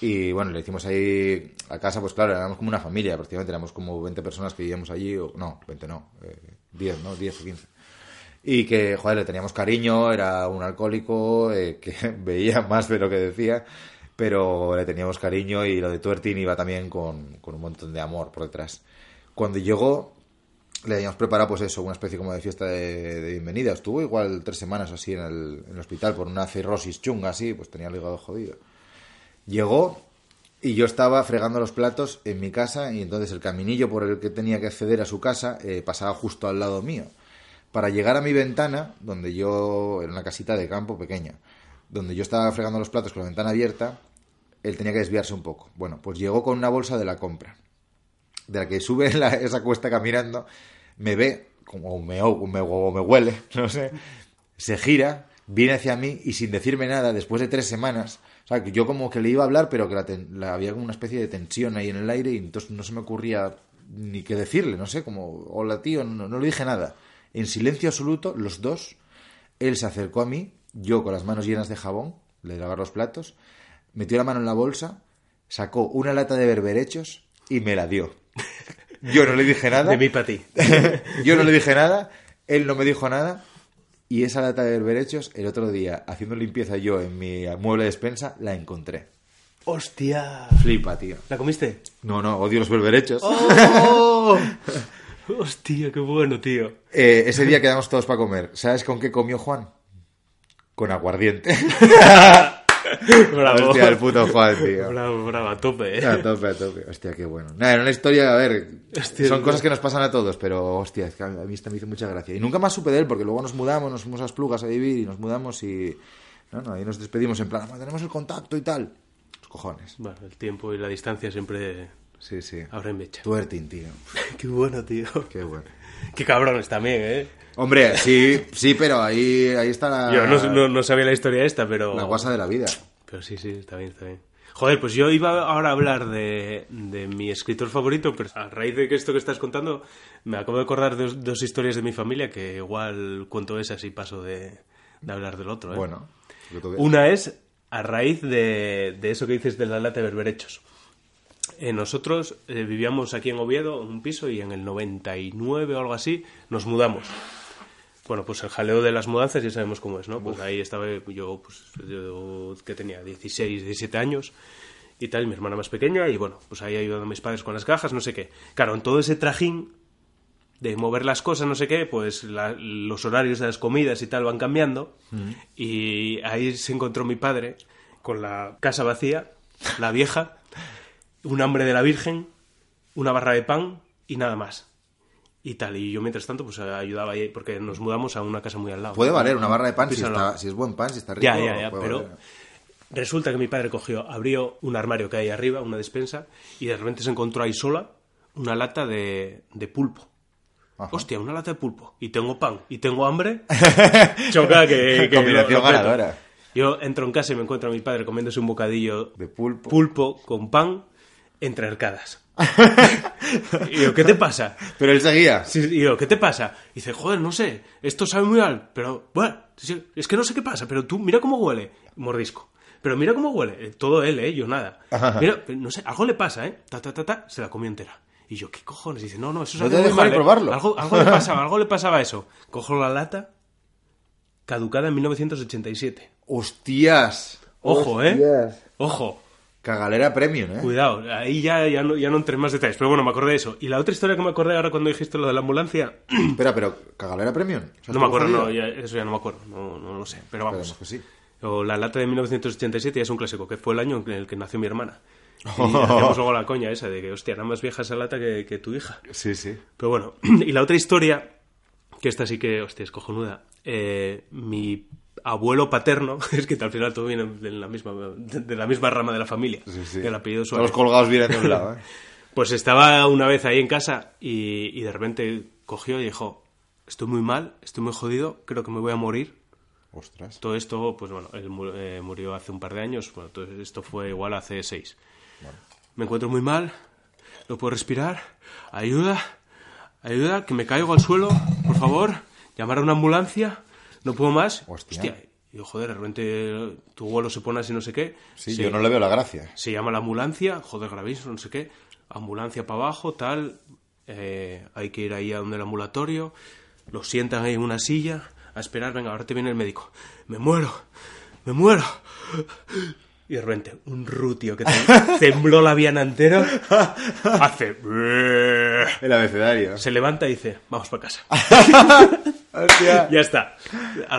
Speaker 3: y bueno, le hicimos ahí a casa, pues claro, éramos como una familia, prácticamente éramos como 20 personas que vivíamos allí, o no, 20 no, eh, 10, ¿no? 10 o 15. y que, joder, le teníamos cariño, era un alcohólico eh, que [laughs] veía más de lo que decía, pero le teníamos cariño y lo de Tuertin iba también con, con un montón de amor por detrás. Cuando llegó, le habíamos preparado, pues eso, una especie como de fiesta de, bienvenida. Estuvo igual tres semanas así en el, en el hospital por una cirrosis chunga así, pues tenía el hígado jodido. Llegó y yo estaba fregando los platos en mi casa y entonces el caminillo por el que tenía que acceder a su casa eh, pasaba justo al lado mío. Para llegar a mi ventana, donde yo, era una casita de campo pequeña, donde yo estaba fregando los platos con la ventana abierta, él tenía que desviarse un poco. Bueno, pues llegó con una bolsa de la compra, de la que sube [laughs] la- esa cuesta caminando, me ve, como me, me, huele, [laughs] no sé, se gira, viene hacia mí y sin decirme nada, después de tres semanas, o sea, que yo como que le iba a hablar, pero que la ten- había como una especie de tensión ahí en el aire y entonces no se me ocurría ni qué decirle, no sé, como, hola tío, no, no le dije nada. En silencio absoluto, los dos, él se acercó a mí, yo con las manos llenas de jabón, de lavar los platos, metió la mano en la bolsa, sacó una lata de berberechos y me la dio. [laughs] Yo no le dije nada.
Speaker 2: De mí para ti. [laughs]
Speaker 3: Yo no le dije nada, él no me dijo nada. Y esa lata de berberechos, el otro día, haciendo limpieza yo en mi mueble de despensa, la encontré.
Speaker 2: ¡Hostia!
Speaker 3: Flipa, tío.
Speaker 2: ¿La comiste?
Speaker 3: No, no, odio los berberechos.
Speaker 2: ¡Oh! Hostia, qué bueno, tío.
Speaker 3: Eh, ese día quedamos todos para comer. ¿Sabes con qué comió Juan? Con aguardiente. [laughs]
Speaker 2: Bravo.
Speaker 3: Hostia, el puto Juan, tío.
Speaker 2: Bravo, bravo, a tope, ¿eh?
Speaker 3: A tope, a tope. Hostia, qué bueno. Nada, era una historia, a ver,
Speaker 2: Hostia,
Speaker 3: son cosas que nos pasan a todos, pero hostia, es que a mí esta me hizo mucha gracia. Y nunca más supe de él, porque luego nos mudamos, nos fuimos a Esplugas a vivir y nos mudamos y... No, no, ahí nos despedimos en plan, "Ah, tenemos el contacto y tal. Los cojones.
Speaker 2: Bueno, el tiempo y la distancia siempre
Speaker 3: Sí, sí.
Speaker 2: abren mecha.
Speaker 3: Tuertin, tío. [laughs]
Speaker 2: Qué bueno, tío.
Speaker 3: Qué bueno.
Speaker 2: Qué cabrones también, ¿eh?
Speaker 3: Hombre, sí, sí, pero ahí, ahí está la,
Speaker 2: Yo no, no- no sabía la historia esta, pero...
Speaker 3: la guasa de la vida.
Speaker 2: Pero sí, sí, está bien, está bien. Joder, pues yo iba ahora a hablar de, de mi escritor favorito, pero a raíz de que esto que estás contando, me acabo de acordar dos, dos historias de mi familia que igual cuento esas y paso de, de hablar del otro. ¿eh?
Speaker 3: Bueno.
Speaker 2: Una es a raíz de, de eso que dices de la lata de berberechos. Eh, nosotros eh, vivíamos aquí en Oviedo, en un piso, y en el 99 o algo así nos mudamos. Bueno, pues el jaleo de las mudanzas ya sabemos cómo es, ¿no? Pues ahí estaba yo, pues yo que tenía 16, 17 años y tal, y mi hermana más pequeña, y bueno, pues ahí ayudando a mis padres con las cajas, no sé qué. Claro, en todo ese trajín de mover las cosas, no sé qué, pues la- los horarios de las comidas y tal van cambiando. Y ahí se encontró mi padre con la casa vacía, la vieja, un hambre de la Virgen, una barra de pan y nada más. Y tal, y yo mientras tanto pues ayudaba ahí, porque nos mudamos a una casa muy al lado.
Speaker 3: Puede valer una barra de pan si, está, si es buen pan, si está rico.
Speaker 2: Ya, ya, ya, pero
Speaker 3: valer.
Speaker 2: resulta que mi padre cogió, abrió un armario que hay arriba, una despensa, y de repente se encontró ahí sola una lata de, de pulpo.
Speaker 3: Ajá.
Speaker 2: Hostia, una lata de pulpo. Y tengo pan. Y tengo hambre. [laughs] Choca que... que
Speaker 3: Combinación ganadora.
Speaker 2: Yo entro en casa y me encuentro a mi padre comiéndose un bocadillo
Speaker 3: De pulpo.
Speaker 2: pulpo con pan entre arcadas. [laughs] y yo, ¿qué te pasa?
Speaker 3: Pero él seguía.
Speaker 2: Sí, y yo, ¿qué te pasa? Y dice, joder, no sé, esto sabe muy mal, pero bueno, es que no sé qué pasa, pero tú mira cómo huele. Mordisco. Pero mira cómo huele. Eh, Todo él, ¿eh? Yo nada. Mira, no sé, algo le pasa, ¿eh? Ta, ta, ta, ta, se la comió entera. Y yo, ¿qué cojones? Y dice, no, no, eso
Speaker 3: No
Speaker 2: sabe
Speaker 3: te
Speaker 2: muy mal, ¿eh? Algo, algo le [laughs] pasaba, algo le pasaba a eso. Cojo la lata, caducada en 1987.
Speaker 3: Hostias.
Speaker 2: Ojo, ¿eh?
Speaker 3: Hostias.
Speaker 2: Ojo.
Speaker 3: Cagalera premium, ¿eh?
Speaker 2: Cuidado, ahí ya, ya, no, ya no entré en más detalles, pero bueno, me acordé de eso. Y la otra historia que me acordé ahora cuando dijiste lo de la ambulancia, [clears throat]
Speaker 3: Espera, pero ¿cagalera premium?
Speaker 2: No me
Speaker 3: ¿estuvo
Speaker 2: acuerdo, no, ya- eso ya no me acuerdo, no, no lo sé, pero vamos.
Speaker 3: Que sí.
Speaker 2: O la lata de 1987 ya es un clásico, que fue el año en el que nació mi hermana. [laughs] Y hacíamos luego la coña esa de que, hostia, era más vieja esa lata que, que tu hija.
Speaker 3: Sí, sí.
Speaker 2: Pero bueno, [clears throat] y la otra historia, que esta sí que, hostia, es cojonuda. Eh, mi abuelo paterno, [laughs] es que al final todo viene de la misma, de, la misma rama de la familia,
Speaker 3: Sí, sí.
Speaker 2: del apellido Suárez.
Speaker 3: colgados vienen de un lado, [laughs] ¿eh?
Speaker 2: Pues estaba una vez ahí en casa y, y de repente cogió y dijo, estoy muy mal, estoy muy jodido, creo que me voy a morir.
Speaker 3: Ostras.
Speaker 2: Todo esto, pues bueno, él eh, murió hace un par de años, bueno, todo esto fue igual hace seis. Me encuentro muy mal, no puedo respirar, ayuda, ayuda, que me caigo al suelo, por favor, llamar a una ambulancia, no puedo más.
Speaker 3: Hostia.
Speaker 2: Y yo, joder, de repente tu vuelo se pone así, no sé qué.
Speaker 3: Sí,
Speaker 2: se-
Speaker 3: yo no le veo la gracia.
Speaker 2: se llama la ambulancia, joder, gravísimo, no sé qué, ambulancia para abajo, tal, eh, hay que ir ahí a donde el ambulatorio, lo sientan ahí en una silla, a esperar, venga, ahora te viene el médico. Me muero, me muero. Y de repente, un rutio que tem- [laughs] tembló la viana entera, hace... [laughs]
Speaker 3: El abecedario.
Speaker 2: Se levanta y dice, vamos para casa. [laughs]
Speaker 3: Hostia.
Speaker 2: ya está.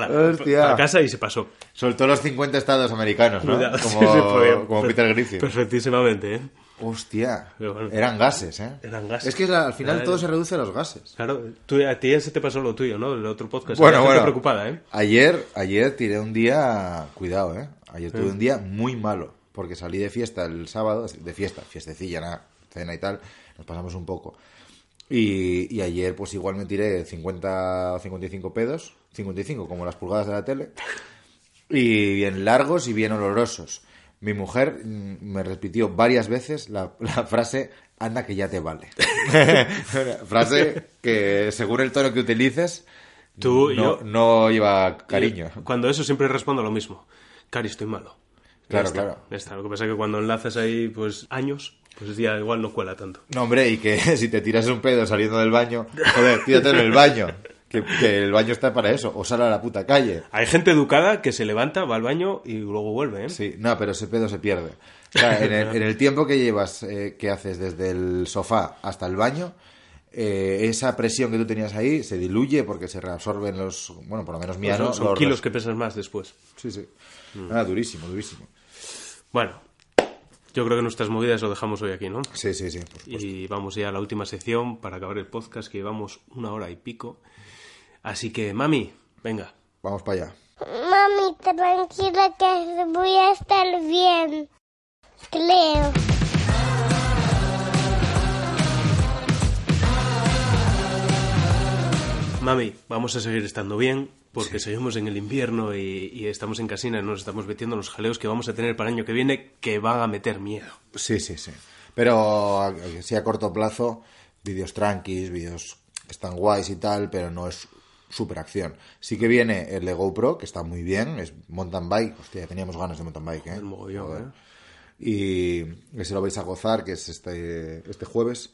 Speaker 3: Hostia.
Speaker 2: para casa y se pasó.
Speaker 3: Soltó los 50 estados americanos, ¿no?
Speaker 2: Cuidado,
Speaker 3: Como,
Speaker 2: sí,
Speaker 3: como Peter Griffin.
Speaker 2: Perfectísimamente, ¿eh?
Speaker 3: Hostia.
Speaker 2: Bueno.
Speaker 3: Eran gases, ¿eh?
Speaker 2: Eran gases.
Speaker 3: Es que la- al final
Speaker 2: Era-
Speaker 3: todo se reduce a los gases.
Speaker 2: Claro, tú, a ti ya se te pasó lo tuyo, ¿no? El otro podcast.
Speaker 3: Bueno, bueno.
Speaker 2: preocupada, ¿eh?
Speaker 3: Ayer, ayer tiré un día, cuidado, ¿eh? Ayer tuve un día muy malo, porque salí de fiesta el sábado, de fiesta, fiestecilla, nada, cena y tal, nos pasamos un poco. Y, y ayer pues igual me tiré 50 o 55 pedos, 55 como las pulgadas de la tele, y bien largos y bien olorosos. Mi mujer mm, me repitió varias veces la, la frase, anda que ya te vale. [laughs] frase que según el tono que utilices,
Speaker 2: Tú
Speaker 3: no,
Speaker 2: yo-
Speaker 3: no lleva cariño.
Speaker 2: Cuando eso siempre respondo lo mismo. Cari, estoy malo.
Speaker 3: Claro,
Speaker 2: está,
Speaker 3: claro.
Speaker 2: está. Lo que pasa es que cuando enlazas ahí, pues, años, pues ya igual no cuela tanto.
Speaker 3: No, hombre, y que [laughs] si te tiras un pedo saliendo del baño, joder, tírate en el baño. Que, que el baño está para eso, o sale a la puta calle.
Speaker 2: Hay gente educada que se levanta, va al baño y luego vuelve, ¿eh?
Speaker 3: Sí, no, pero ese pedo se pierde. O sea, en, el, en el tiempo que llevas, eh, que haces desde el sofá hasta el baño, eh, esa presión que tú tenías ahí se diluye porque se reabsorben los, bueno, por lo menos mía,
Speaker 2: Pues son
Speaker 3: ¿no?
Speaker 2: son
Speaker 3: Los
Speaker 2: kilos que pesas más después.
Speaker 3: Sí, sí. Ah, durísimo, durísimo.
Speaker 2: Bueno, yo creo que nuestras movidas lo dejamos hoy aquí, ¿no?
Speaker 3: Sí, sí, sí. por.
Speaker 2: Y vamos ya a la última sección para acabar el podcast, que llevamos una hora y pico. Así que, mami, venga.
Speaker 3: Vamos para allá.
Speaker 7: Mami, tranquila que voy a estar bien. Creo.
Speaker 2: Mami, vamos a seguir estando bien porque seguimos en el invierno y, y estamos en casina y nos estamos metiendo en los jaleos que vamos a tener para el año que viene que van a meter miedo.
Speaker 3: Sí, sí, sí. Pero eh, sí a corto plazo, vídeos tranquis, vídeos que están guays y tal, pero no es super acción. Sí que viene el de GoPro, que está muy bien, es mountain bike. Hostia, ya teníamos ganas de mountain bike, ¿eh?
Speaker 2: El mogollón,
Speaker 3: Joder.
Speaker 2: ¿eh?
Speaker 3: Y ese lo vais a gozar, que es este, este jueves.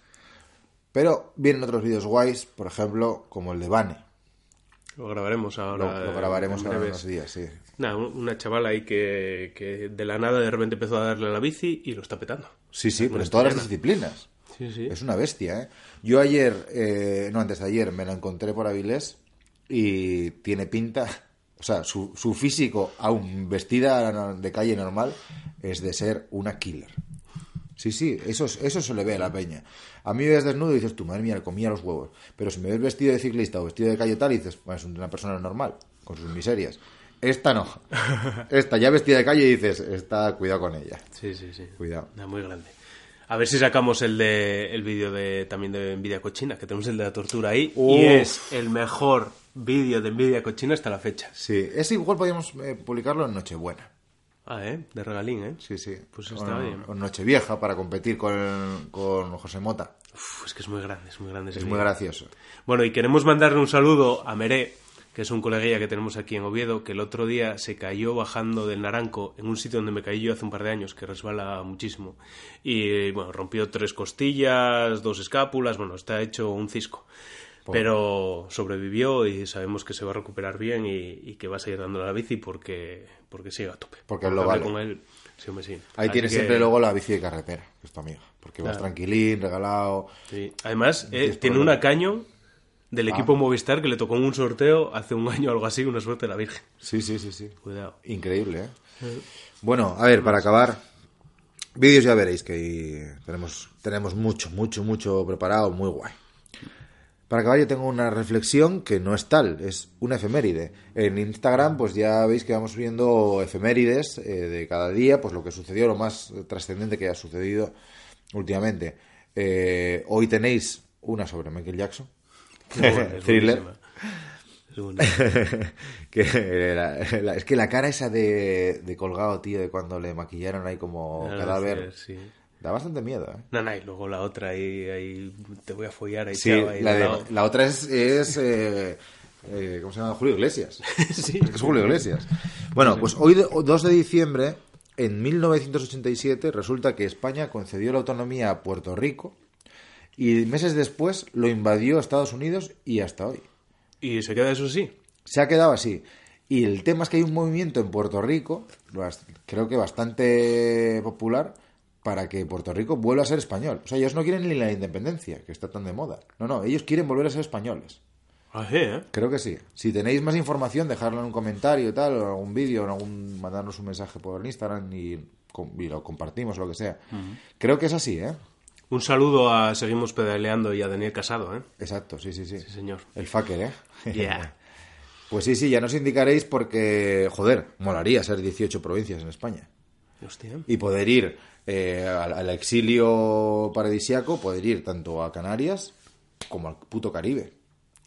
Speaker 3: Pero vienen otros vídeos guays, por ejemplo, como el de Bane.
Speaker 2: Lo grabaremos ahora.
Speaker 3: Lo, lo grabaremos
Speaker 2: en
Speaker 3: ahora unos días, sí.
Speaker 2: Una chavala ahí que, que de la nada de repente empezó a darle a la bici y lo está petando.
Speaker 3: Sí, sí, pero en todas las disciplinas.
Speaker 2: Sí, sí.
Speaker 3: Es una bestia, ¿eh? Yo ayer, eh, no, antes de ayer, me lo encontré por Avilés y tiene pinta, o sea, su, su físico, aún vestida de calle normal, es de ser una killer. Sí, sí, eso, es- eso se le ve a la peña. A mí me ves desnudo y dices, tu madre mía, le comía los huevos. Pero si me ves vestido de ciclista o vestido de calle tal, y dices, bueno, es una persona normal, con sus miserias. Esta no. [laughs] Esta ya vestida de calle y dices, esta, cuidado con ella.
Speaker 2: Sí, sí, sí.
Speaker 3: Cuidado.
Speaker 2: Nada, muy grande. A ver si sacamos el de el vídeo de también de Envidia Cochina, que tenemos el de la tortura ahí.
Speaker 3: Uf.
Speaker 2: Y es el mejor vídeo de Envidia Cochina hasta la fecha.
Speaker 3: Sí, ese igual podríamos eh, publicarlo en Nochebuena.
Speaker 2: Ah, ¿eh? De regalín, ¿eh?
Speaker 3: Sí, sí.
Speaker 2: Pues está
Speaker 3: en-
Speaker 2: bien.
Speaker 3: en Nochevieja para competir con, con José Mota.
Speaker 2: Uf, es que es muy grande, es muy grande. ese
Speaker 3: Es muy gracioso.
Speaker 2: Bueno, y queremos mandarle un saludo a Meré, que es un coleguilla que tenemos aquí en Oviedo, que el otro día se cayó bajando del Naranco en un sitio donde me caí yo hace un par de años, que resbala muchísimo. Y bueno, rompió tres costillas, dos escápulas, bueno, está hecho un cisco. Pero sobrevivió y sabemos que se va a recuperar bien y, y que va a seguir dándole a la bici porque, porque sigue a tope.
Speaker 3: Porque lo
Speaker 2: hablé
Speaker 3: vale.
Speaker 2: con él, sí, hombre, sí.
Speaker 3: Ahí
Speaker 2: Así
Speaker 3: tienes
Speaker 2: que-
Speaker 3: siempre luego la bici de carretera, que es tu amiga. Porque vas
Speaker 2: Claro.
Speaker 3: tranquilín, regalado.
Speaker 2: Sí. Además, eh, tiene una caño del equipo Movistar que le tocó en un sorteo hace un año o algo así, una suerte de la Virgen.
Speaker 3: Sí, sí, sí, sí.
Speaker 2: Cuidado.
Speaker 3: Increíble, ¿eh? Bueno, a ver, para acabar, vídeos ya veréis que tenemos, tenemos mucho, mucho, mucho preparado, muy guay. Para acabar yo tengo una reflexión que no es tal, es una efeméride. En Instagram pues ya veis que vamos subiendo efemérides eh, de cada día, pues lo que sucedió, lo más trascendente que ha sucedido últimamente. Eh, hoy tenéis una sobre Michael Jackson, [laughs]
Speaker 2: Es
Speaker 3: thriller.
Speaker 2: Es [laughs]
Speaker 3: que la- la- es que la cara esa de, de colgado, tío, de cuando le maquillaron ahí como cadáver,
Speaker 2: sí, sí.
Speaker 3: Da bastante miedo, ¿eh?
Speaker 2: No, no, y luego la otra ahí, ahí te voy a follar ahí,
Speaker 3: Sí,
Speaker 2: chava, ahí
Speaker 3: la, de- otra es, es eh, eh, ¿cómo se llama? Julio Iglesias. [laughs]
Speaker 2: Sí.
Speaker 3: Es que es Julio Iglesias. Bueno, pues hoy, de- 2 de diciembre, en 1987, resulta que España concedió la autonomía a Puerto Rico y meses después lo invadió Estados Unidos y hasta hoy.
Speaker 2: Y se queda eso sí.
Speaker 3: Se ha quedado así. Y el tema es que hay un movimiento en Puerto Rico, creo que bastante popular, para que Puerto Rico vuelva a ser español. O sea, ellos no quieren ni la independencia, que está tan de moda. No, no, ellos quieren volver a ser españoles.
Speaker 2: Así, ¿eh?
Speaker 3: Creo que sí. Si tenéis más información, dejadlo en un comentario y tal, o en algún vídeo, o en algún, mandarnos un mensaje por Instagram y, y lo compartimos, lo que sea. Creo que es así, ¿eh?
Speaker 2: Un saludo a Seguimos Pedaleando y a Daniel Casado, ¿eh?
Speaker 3: Exacto, sí, sí, sí.
Speaker 2: Sí, señor.
Speaker 3: El fucker, ¿eh?
Speaker 2: Yeah. [laughs]
Speaker 3: Pues sí, sí, ya nos indicaréis porque, joder, molaría ser 18 provincias en España.
Speaker 2: Hostia.
Speaker 3: Y poder ir eh, al, al exilio paradisiaco, poder ir tanto a Canarias como al puto Caribe.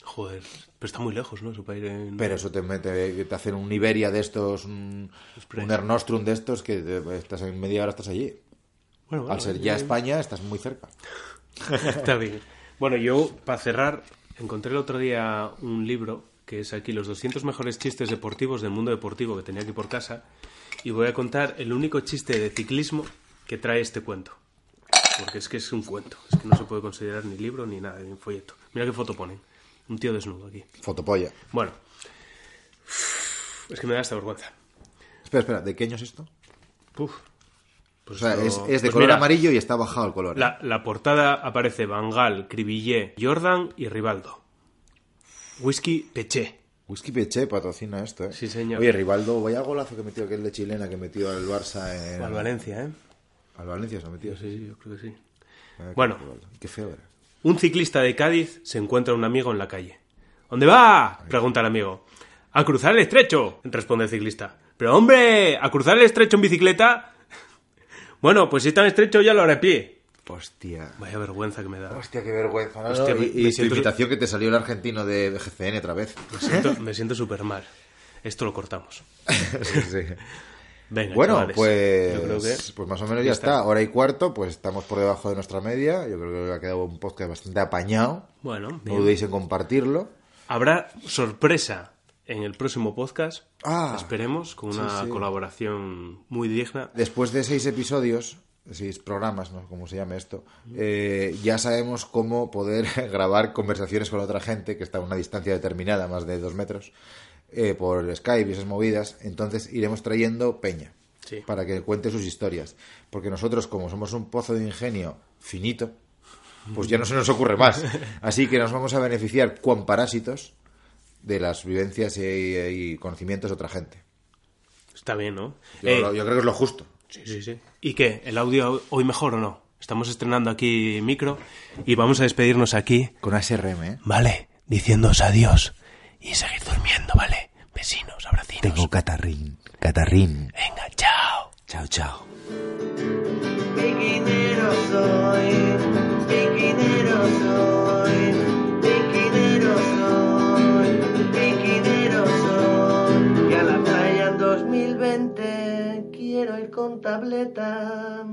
Speaker 2: Joder, pero está muy lejos, ¿no? Eso para ir en...
Speaker 3: Pero eso te mete, te hacen un Iberia de estos, un, un Ernostrum de estos, que te- estás en media hora estás allí.
Speaker 2: Bueno, bueno,
Speaker 3: Al ser ya España, estás muy cerca. [laughs]
Speaker 2: Está bien. Bueno, yo, para cerrar, encontré el otro día un libro que es aquí los 200 mejores chistes deportivos del mundo deportivo que tenía aquí por casa y voy a contar el único chiste de ciclismo que trae este cuento. Porque es que es un cuento, es que no se puede considerar ni libro ni nada, ni un folleto. Mira qué foto ponen. Un tío desnudo aquí.
Speaker 3: Fotopolla.
Speaker 2: Bueno, es que me da esta vergüenza.
Speaker 3: Espera, espera, ¿de qué año es esto?
Speaker 2: Uf. Pues
Speaker 3: O sea, es,
Speaker 2: esto-
Speaker 3: es de
Speaker 2: pues
Speaker 3: color
Speaker 2: mira,
Speaker 3: amarillo y está bajado el color. ¿eh?
Speaker 2: La, la portada aparece Bangal, Cribillé, Jordan y Rivaldo. Whisky Peché.
Speaker 3: Whisky Peche patrocina esto, ¿eh?
Speaker 2: Sí, señor.
Speaker 3: Oye, Rivaldo, vaya golazo que metió aquel de chilena que metió al Barça en...
Speaker 2: Al Valencia, ¿eh?
Speaker 3: Al Valencia se ha metido.
Speaker 2: Sí, sí, yo creo que sí.
Speaker 3: Ah,
Speaker 2: Bueno.
Speaker 3: Qué feo era.
Speaker 2: Un ciclista de Cádiz se encuentra un amigo en la calle. ¿Dónde va? Pregunta el amigo. A cruzar el estrecho, responde el ciclista. Pero hombre, ¿a cruzar el estrecho en bicicleta? [laughs] bueno, pues si es tan estrecho ya lo haré a pie.
Speaker 3: Hostia.
Speaker 2: Vaya vergüenza que me da.
Speaker 3: Hostia, qué vergüenza. ¿no?
Speaker 2: Hostia,
Speaker 3: y y
Speaker 2: siento-
Speaker 3: invitación que te salió el argentino de GCN otra vez.
Speaker 2: Me siento, me siento súper mal. Esto lo cortamos. [laughs]
Speaker 3: Sí, sí.
Speaker 2: Venga,
Speaker 3: Bueno,
Speaker 2: chavales.
Speaker 3: pues,
Speaker 2: Yo creo que...
Speaker 3: pues más o menos
Speaker 2: ya,
Speaker 3: está.
Speaker 2: está.
Speaker 3: Hora y cuarto, pues estamos por debajo de nuestra media. Yo creo que ha quedado un podcast bastante apañado.
Speaker 2: Bueno,
Speaker 3: No
Speaker 2: bien.
Speaker 3: dudéis en compartirlo.
Speaker 2: Habrá sorpresa en el próximo podcast.
Speaker 3: Ah,
Speaker 2: Esperemos, con
Speaker 3: sí,
Speaker 2: una
Speaker 3: sí.
Speaker 2: colaboración muy digna.
Speaker 3: Después de seis episodios, seis programas, no sé cómo se llame esto, eh, ya sabemos cómo poder [laughs] grabar conversaciones con otra gente que está a una distancia determinada, más de dos metros, eh, por Skype y esas movidas. Entonces iremos trayendo peña
Speaker 2: Sí.
Speaker 3: para que cuente sus historias. Porque nosotros, como somos un pozo de ingenio finito, pues ya no se nos ocurre más. [laughs] Así que nos vamos a beneficiar cuan parásitos de las vivencias y, y conocimientos de otra gente.
Speaker 2: Está bien, ¿no?
Speaker 3: Yo,
Speaker 2: Eh,
Speaker 3: lo- yo creo que es lo justo.
Speaker 2: Sí, sí, sí. ¿Y qué? ¿El audio hoy mejor o no? Estamos estrenando aquí micro y vamos a despedirnos aquí,
Speaker 3: Con ASRM, ¿eh?
Speaker 2: ¿vale? Diciéndoos adiós y seguir durmiendo, ¿vale? Vecinos, abracinos.
Speaker 3: Tengo catarrín. Catarrín.
Speaker 2: Venga, chao.
Speaker 3: Chao, chao.
Speaker 5: Piquinero soy, piquinero soy, piquinero soy, piquinero soy. Y a la playa en 2020 quiero ir con tableta.